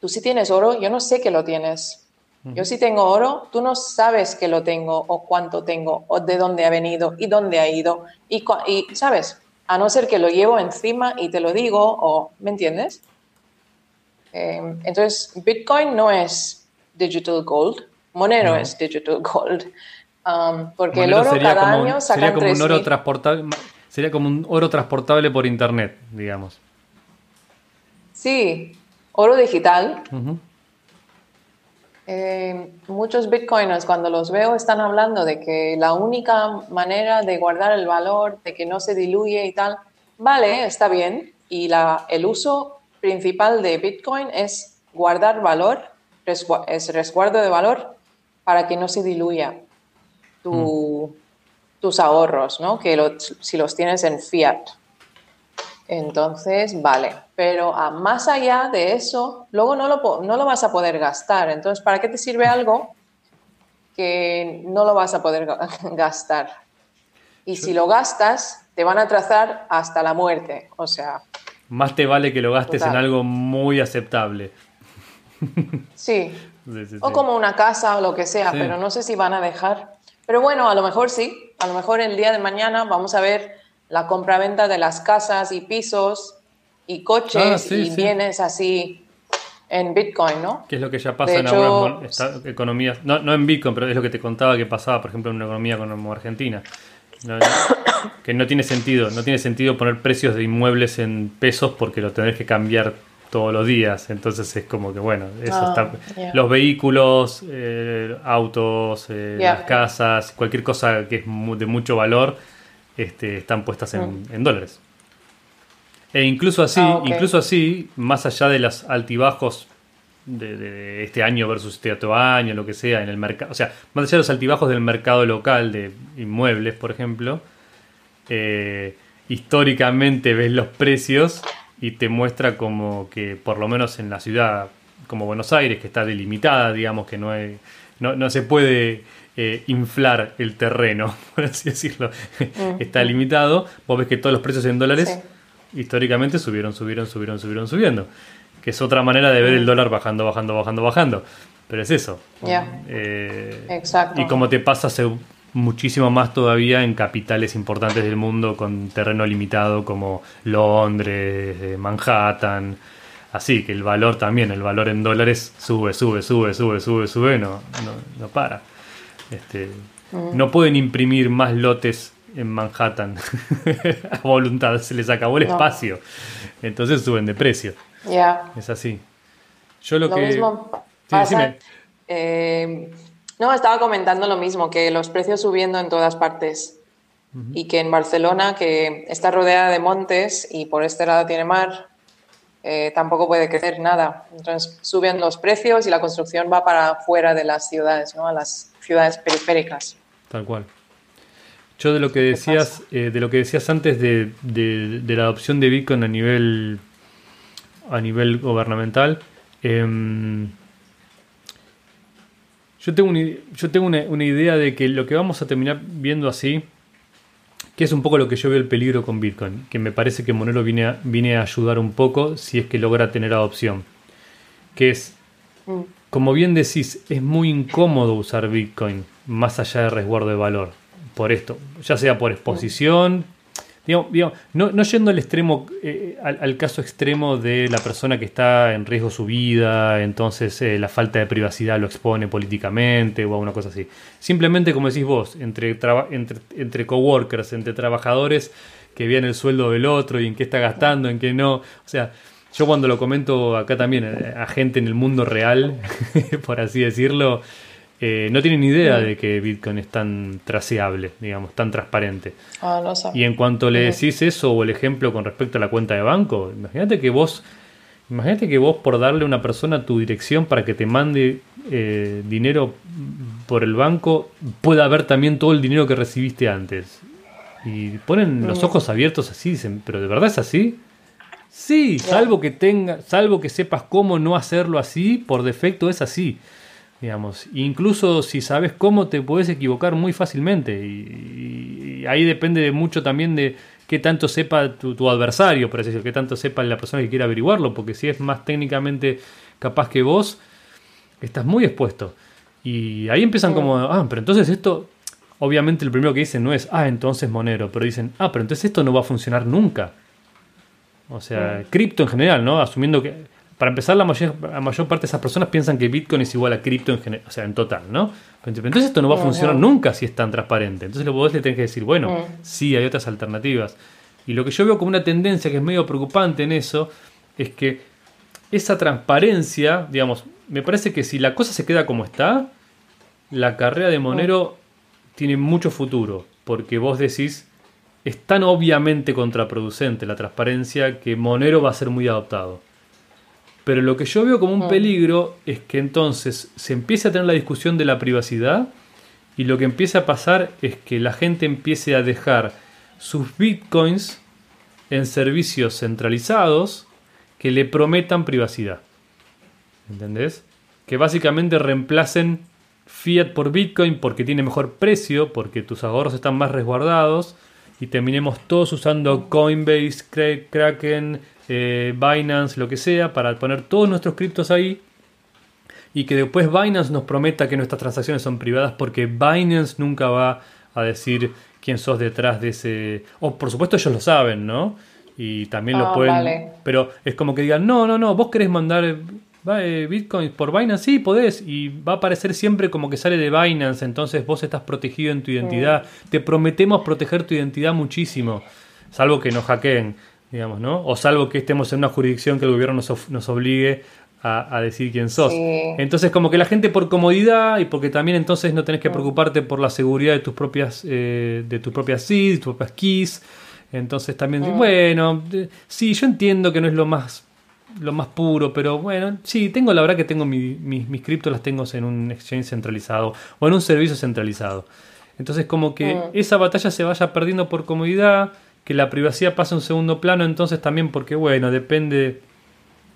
Tú si tienes oro, yo no sé que lo tienes. Yo si tengo oro, tú no sabes que lo tengo o cuánto tengo o de dónde ha venido y dónde ha ido. Y, y ¿sabes? A no ser que lo llevo encima y te lo digo o, ¿me entiendes? Eh, entonces, Bitcoin no es digital gold, Monero es digital gold. Um, porque el oro cada año saca sería como un oro transportable sería como un oro transportable por internet digamos. Sí oro digital. Eh, muchos bitcoiners cuando los veo están hablando de que la única manera de guardar el valor de que no se diluye y tal vale está bien. Y la, el uso principal de bitcoin es guardar valor es resguardo de valor para que no se diluya Mm. Tus ahorros, ¿no? Que si los tienes en fiat. Entonces, vale. Pero a más allá de eso, luego no lo, no lo vas a poder gastar. Entonces, ¿para qué te sirve algo que no lo vas a poder gastar? Y si lo gastas, te van a trazar hasta la muerte. O sea. Más te vale que lo gastes en algo muy aceptable. Sí. O como una casa o lo que sea, pero no sé si van a dejar. Pero bueno, a lo mejor sí, a lo mejor el día de mañana vamos a ver la compraventa de las casas y pisos y coches ah, y bienes así en Bitcoin, ¿no? Que es lo que ya pasa en algunas economías, no, no en Bitcoin, pero es lo que te contaba que pasaba, por ejemplo, en una economía como Argentina. que no tiene sentido, no tiene sentido poner precios de inmuebles en pesos porque lo tenés que cambiar todos los días. Entonces es como que, bueno, eso ah, está. Los vehículos, eh, autos, eh, las casas, cualquier cosa que es de mucho valor, este, están puestas en, mm. dólares. E incluso así, ah, incluso así, más allá de los altibajos de, este año versus este otro año, lo que sea, en el mercado, o sea, más allá de los altibajos del mercado local de inmuebles, por ejemplo, eh, históricamente ves los precios y te muestra como que por lo menos en la ciudad como Buenos Aires, que está delimitada, digamos que no, hay, no, se puede eh, inflar el terreno, por así decirlo, está limitado, vos ves que todos los precios en dólares históricamente subieron, subieron, subieron, subieron, subiendo, que es otra manera de ver el dólar bajando, bajando, bajando, bajando. Pero es eso. Eh, Exacto. Y como te pasa muchísimo más todavía en capitales importantes del mundo con terreno limitado como Londres, eh, Manhattan. Así que el valor también, el valor en dólares sube, sube, sube, sube, sube, sube, no, no, para. Este, mm. No pueden imprimir más lotes en Manhattan a voluntad, se les acabó el espacio. Entonces suben de precio. Ya. Es así. Yo lo, que. Mismo pasa, eh, no, estaba comentando lo mismo, que los precios subiendo en todas partes y que en Barcelona, que está rodeada de montes y por este lado tiene mar, eh, tampoco puede crecer nada. Entonces suben los precios y la construcción va para fuera de las ciudades, ¿no? a las ciudades periféricas. Tal cual. Yo de lo que decías, eh, de lo que decías antes de, la adopción de Bitcoin a nivel a nivel gubernamental, eh, yo tengo, una, yo tengo una, idea de que lo que vamos a terminar viendo así, que es un poco lo que yo veo el peligro con Bitcoin, que me parece que Monero viene a, viene a ayudar un poco si es que logra tener adopción, que es, mm. como bien decís, es muy incómodo usar Bitcoin más allá de resguardo de valor, por esto, ya sea por exposición, Digamos, no, no, yendo al extremo, eh, al, caso extremo de la persona que está en riesgo su vida, entonces eh, la falta de privacidad lo expone políticamente o alguna cosa así. Simplemente, como decís vos, entre, entre, entre coworkers, entre trabajadores que vean el sueldo del otro y en qué está gastando, en qué no. O sea, yo cuando lo comento acá también eh, a gente en el mundo real, por así decirlo, eh, no tienen idea de que Bitcoin es tan traceable, digamos, tan transparente. Ah, no sé. Y en cuanto le decís eso o el ejemplo con respecto a la cuenta de banco, imagínate que vos, imagínate que vos por darle a una persona tu dirección para que te mande eh, dinero por el banco, pueda ver también todo el dinero que recibiste antes. Y ponen los ojos abiertos así, dicen, pero ¿de verdad es así? Sí, salvo que tenga, salvo que sepas cómo no hacerlo así, por defecto es así. Digamos, incluso si sabes cómo te puedes equivocar muy fácilmente. Y, ahí depende de mucho también de qué tanto sepa tu, adversario, por así decirlo, qué tanto sepa la persona que quiere averiguarlo, porque si es más técnicamente capaz que vos, estás muy expuesto. Y ahí empiezan como, ah, pero entonces esto, obviamente el primero que dicen no es, ah, entonces Monero, pero dicen, ah, pero entonces esto no va a funcionar nunca. O sea, cripto en general, ¿no? Asumiendo que para empezar, la mayor, mayor parte de esas personas piensan que Bitcoin es igual a cripto en general, o sea, en total, ¿no? Entonces esto no va a funcionar nunca si es tan transparente. Entonces vos le tenés que decir, bueno, sí, hay otras alternativas. Y lo que yo veo como una tendencia que es medio preocupante en eso es que esa transparencia, digamos, me parece que si la cosa se queda como está, la carrera de Monero tiene mucho futuro, porque vos decís, es tan obviamente contraproducente la transparencia que Monero va a ser muy adoptado. Pero lo que yo veo como un mm. peligro es que entonces se empiece a tener la discusión de la privacidad y lo que empieza a pasar es que la gente empiece a dejar sus bitcoins en servicios centralizados que le prometan privacidad. ¿Entendés? Que básicamente reemplacen fiat por bitcoin porque tiene mejor precio, porque tus ahorros están más resguardados y terminemos todos usando Coinbase, Kraken, eh, Binance, lo que sea, para poner todos nuestros criptos ahí y que después Binance nos prometa que nuestras transacciones son privadas porque Binance nunca va a decir quién sos detrás de ese... O por supuesto ellos lo saben, ¿no? Y también lo ah, pueden... Pero es como que digan, no, no, no, vos querés mandar eh, Bitcoin por Binance, sí, podés. Y va a aparecer siempre como que sale de Binance, entonces vos estás protegido en tu identidad. Te prometemos proteger tu identidad muchísimo, salvo que nos hackeen digamos, ¿no? O salvo que estemos en una jurisdicción que el gobierno nos, nos obligue a, decir quién sos. Entonces, como que la gente por comodidad y porque también entonces no tenés que preocuparte por la seguridad de tus propias, eh, de tus propias seeds, tus propias keys. Entonces también, mm. bueno, sí, yo entiendo que no es lo más lo más puro, pero bueno, sí, tengo la verdad que tengo mis criptos las tengo en un exchange centralizado o en un servicio centralizado. Entonces como que mm. esa batalla se vaya perdiendo por comodidad, que la privacidad pasa a un segundo plano, entonces también porque, bueno, depende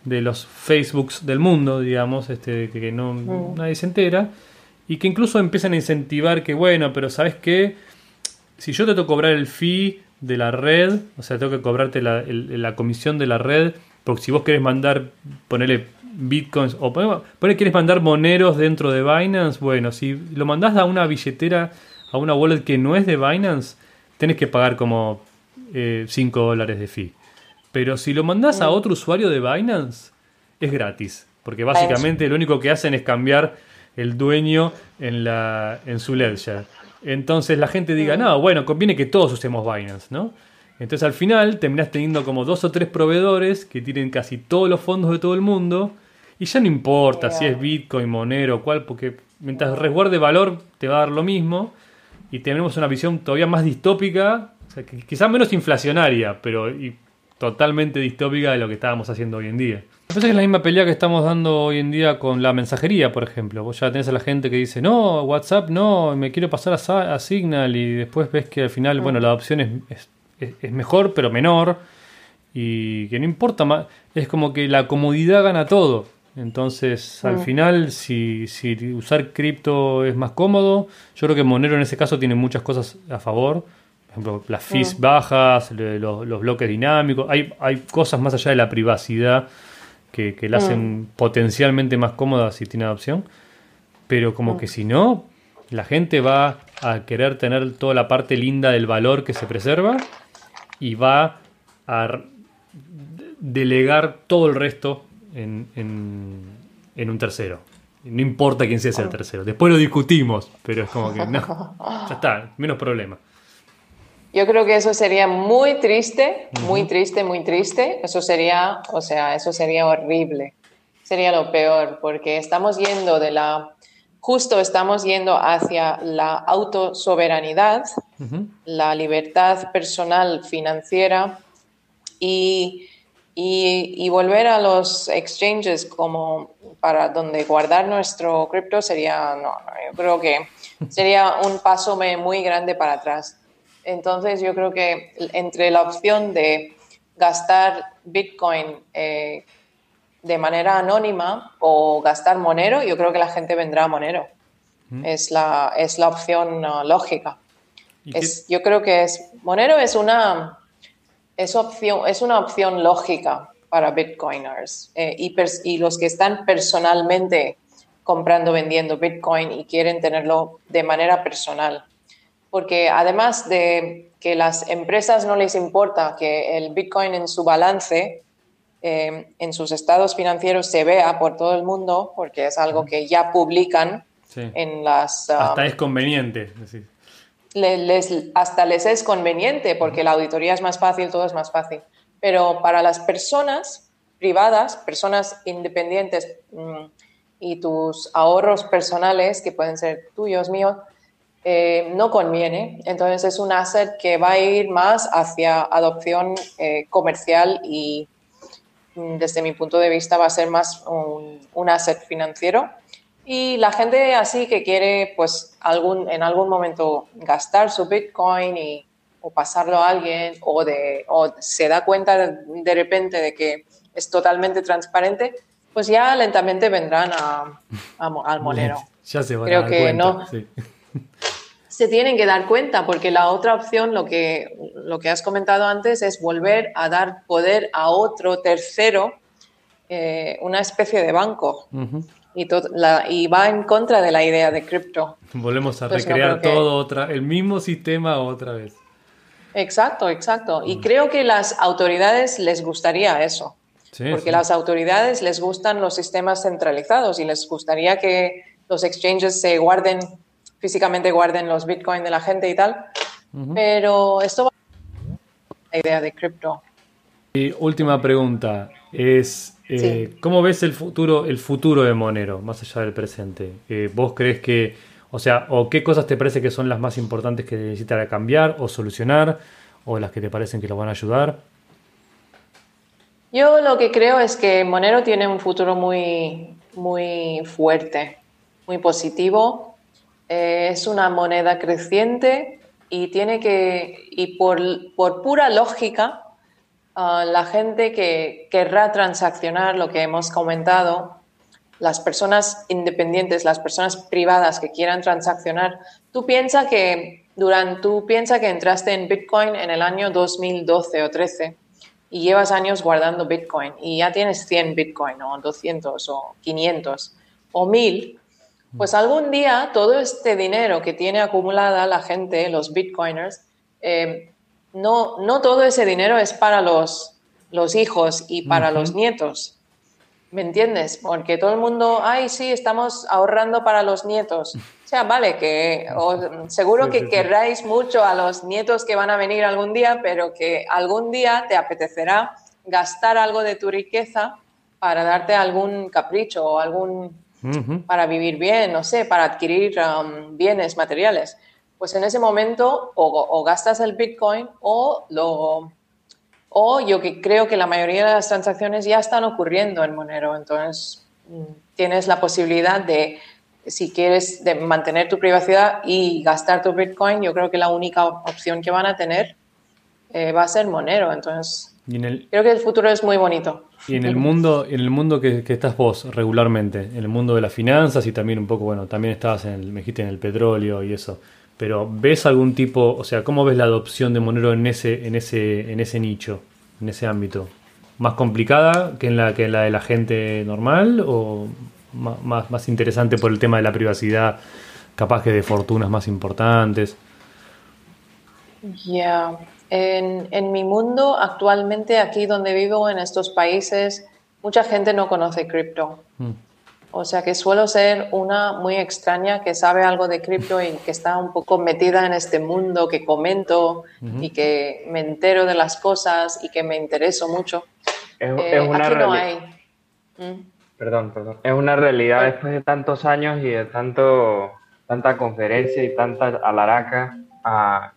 de los Facebooks del mundo, digamos, este, que no mm. nadie se entera, y que incluso empiezan a incentivar que, bueno, pero ¿sabes qué? Si yo te tengo que cobrar el fee de la red, o sea, tengo que cobrarte la, la comisión de la red, porque si vos querés mandar, ponerle bitcoins, o poner, quieres mandar moneros dentro de Binance, bueno, si lo mandás a una billetera, a una wallet que no es de Binance, tenés que pagar como 5 eh, dólares de fee. Pero si lo mandás a mm. otro usuario de Binance, es gratis. Porque básicamente lo único que hacen es cambiar el dueño en, la, en su ledger. Entonces la gente diga, mm. no, bueno, conviene que todos usemos Binance, ¿no? Entonces al final terminás teniendo como dos o tres proveedores que tienen casi todos los fondos de todo el mundo. Y ya no importa si es Bitcoin, Monero, cuál, porque mientras resguarde valor te va a dar lo mismo. Y tenemos una visión todavía más distópica quizás menos inflacionaria, pero totalmente distópica de lo que estábamos haciendo hoy en día. Que es la misma pelea que estamos dando hoy en día con la mensajería, por ejemplo. Vos ya tenés a la gente que dice, no, WhatsApp no, me quiero pasar a, Signal y después ves que al final, bueno, la adopción es, es, mejor, pero menor y que no importa más. Es como que la comodidad gana todo. Entonces, al final, si, si usar cripto es más cómodo, yo creo que Monero en ese caso tiene muchas cosas a favor ejemplo, las fees mm. bajas, los, bloques dinámicos. Hay, hay cosas más allá de la privacidad que, que la hacen mm. potencialmente más cómoda si tiene adopción. Pero como mm. que si no, la gente va a querer tener toda la parte linda del valor que se preserva y va a delegar todo el resto en, en, un tercero. No importa quién sea ese tercero. Después lo discutimos, pero es como que no. Ya está, menos problema. Yo creo que eso sería muy triste, muy triste, muy triste. Eso sería, o sea, eso sería horrible. Sería lo peor, porque estamos yendo de la justo estamos yendo hacia la autosoberanidad, la libertad personal financiera y, y, volver a los exchanges como para donde guardar nuestro cripto sería, no, yo creo que sería un paso muy grande para atrás. Entonces yo creo que entre la opción de gastar Bitcoin eh, de manera anónima o gastar Monero, yo creo que la gente vendrá a Monero. Es, la, es la opción uh, lógica. Es, yo creo que es Monero es una, es opción, es una opción lógica para Bitcoiners eh, y, y los que están personalmente comprando, vendiendo Bitcoin y quieren tenerlo de manera personal. Porque además de que las empresas no les importa que el Bitcoin en su balance eh, en sus estados financieros se vea por todo el mundo, porque es algo que ya publican en las... hasta um, es conveniente. Les, hasta les es conveniente, porque la auditoría es más fácil, todo es más fácil. Pero para las personas privadas, personas independientes mm, y tus ahorros personales, que pueden ser tuyos, míos, eh, no conviene. Entonces es un asset que va a ir más hacia adopción eh, comercial y Mm, desde mi punto de vista, va a ser más un, asset financiero. Y la gente así que quiere, pues, algún, en algún momento gastar su Bitcoin y, o pasarlo a alguien, o, de, o se da cuenta de, repente de que es totalmente transparente, pues ya lentamente vendrán a, al monero. Ya se van Creo a dar que cuenta, no. Se tienen que dar cuenta, porque la otra opción, lo que, lo que has comentado antes, es volver a dar poder a otro tercero, eh, una especie de banco. y, y, va en contra de la idea de cripto. Volvemos a pues recrear todo otra, el mismo sistema otra vez. Exacto, exacto. Y creo que las autoridades les gustaría eso. porque las autoridades les gustan los sistemas centralizados y les gustaría que los exchanges se guarden físicamente guarden los bitcoins de la gente y tal. Pero esto va a la idea de cripto. Y última pregunta es eh, ¿cómo ves el futuro, el futuro de Monero, más allá del presente? Eh, ¿Vos crees que, o sea, o qué cosas te parece que son las más importantes que necesitará cambiar o solucionar, o las que te parecen que lo van a ayudar? Yo lo que creo es que Monero tiene un futuro muy, muy fuerte, muy positivo eh, es una moneda creciente y tiene que, y por, por pura lógica, ah, la gente que querrá transaccionar lo que hemos comentado, las personas independientes, las personas privadas que quieran transaccionar, tú piensas que piensa que entraste en Bitcoin en el año 2012 o 13 y llevas años guardando Bitcoin y ya tienes 100 Bitcoin o 200 o 500 o 1000 pues algún día todo este dinero que tiene acumulada la gente, los bitcoiners, eh, no, no todo ese dinero es para los, los hijos y para los nietos. ¿Me entiendes? Porque todo el mundo, ay, sí, estamos ahorrando para los nietos. O sea, vale, que seguro que querráis mucho a los nietos que van a venir algún día, pero que algún día te apetecerá gastar algo de tu riqueza para darte algún capricho o algún para vivir bien, no sé, para adquirir um, bienes materiales. Pues en ese momento o, gastas el Bitcoin o lo... O yo que creo que la mayoría de las transacciones ya están ocurriendo en Monero, entonces mm, tienes la posibilidad de, si quieres de mantener tu privacidad y gastar tu Bitcoin, yo creo que la única opción que van a tener eh, va a ser Monero. Entonces, creo que el futuro es muy bonito. Y en el mundo, en el mundo que, estás vos regularmente, en el mundo de las finanzas y también un poco, bueno, también estabas en el, me dijiste en el petróleo y eso. Pero ¿ves algún tipo, o sea, cómo ves la adopción de Monero en ese, en ese, en ese nicho, en ese ámbito? ¿Más complicada que en la que la de la gente normal o más, más interesante por el tema de la privacidad, capaz que de fortunas más importantes? Ya. En, mi mundo, actualmente, aquí donde vivo, en estos países, mucha gente no conoce cripto. Hmm. O sea que suelo ser una muy extraña que sabe algo de cripto y que está un poco metida en este mundo, que comento y que me entero de las cosas y que me intereso mucho. Es, eh, una aquí no hay. ¿Mm? perdón, perdón. Es una realidad después de tantos años y de tanto, tanta conferencia y tanta alaraca,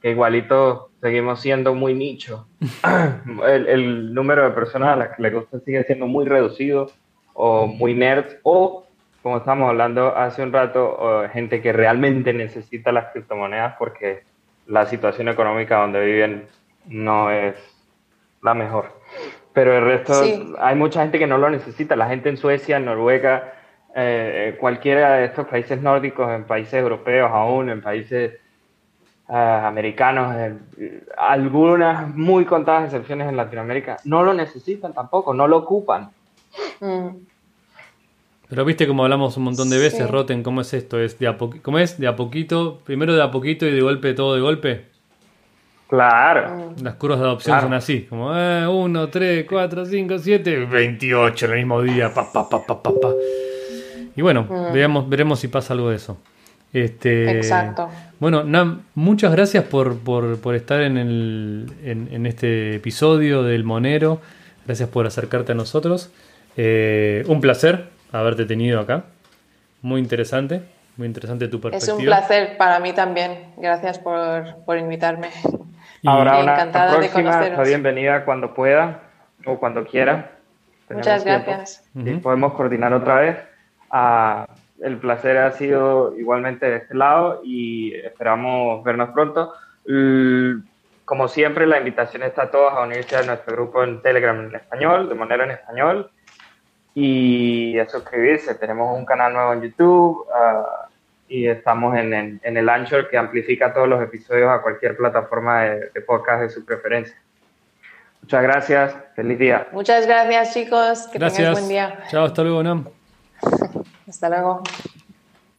que igualito seguimos siendo muy nicho. el, el, número de personas a las que le gusta sigue siendo muy reducido o muy nerd o, como estamos hablando hace un rato, gente que realmente necesita las criptomonedas porque la situación económica donde viven no es la mejor. Pero el resto, hay mucha gente que no lo necesita. La gente en Suecia, en Noruega, eh, cualquiera de estos países nórdicos, en países europeos aún, en países eh, americanos, algunas muy contadas excepciones en Latinoamérica, no lo necesitan tampoco, no lo ocupan. Mm. Pero viste como hablamos un montón de veces, Roten, ¿cómo es esto? ¿Es de a ¿Cómo es? ¿De a poquito? ¿Primero de a poquito y de golpe todo de golpe? Claro. Las curvas de adopción son así, como 1, 3, 4, 5, 7, 28 el mismo día, pa, pa, pa, pa, pa, Y bueno, mm. veamos, veremos si pasa algo de eso. Este, Exacto. Bueno, Nam, muchas gracias por, por, por estar en, el, en, en, este episodio del Monero. Gracias por acercarte a nosotros. Eh, un placer haberte tenido acá. Muy interesante, muy interesante tu perspectiva. Es un placer para mí también. Gracias por, por invitarme. Ahora una encantada próxima, de bienvenida cuando pueda o cuando quiera. Muchas gracias. Y podemos coordinar otra vez. Ah, el placer ha sido igualmente de este lado y esperamos vernos pronto. como siempre, la invitación está a todos a unirse a nuestro grupo en Telegram en español, de manera en español y a suscribirse. Tenemos un canal nuevo en YouTube uh, y estamos en, en, en, el Anchor que amplifica todos los episodios a cualquier plataforma de, de podcast de su preferencia. Muchas gracias, feliz día. Muchas gracias chicos, que gracias. buen día. Chao, hasta luego, Nam. hasta luego.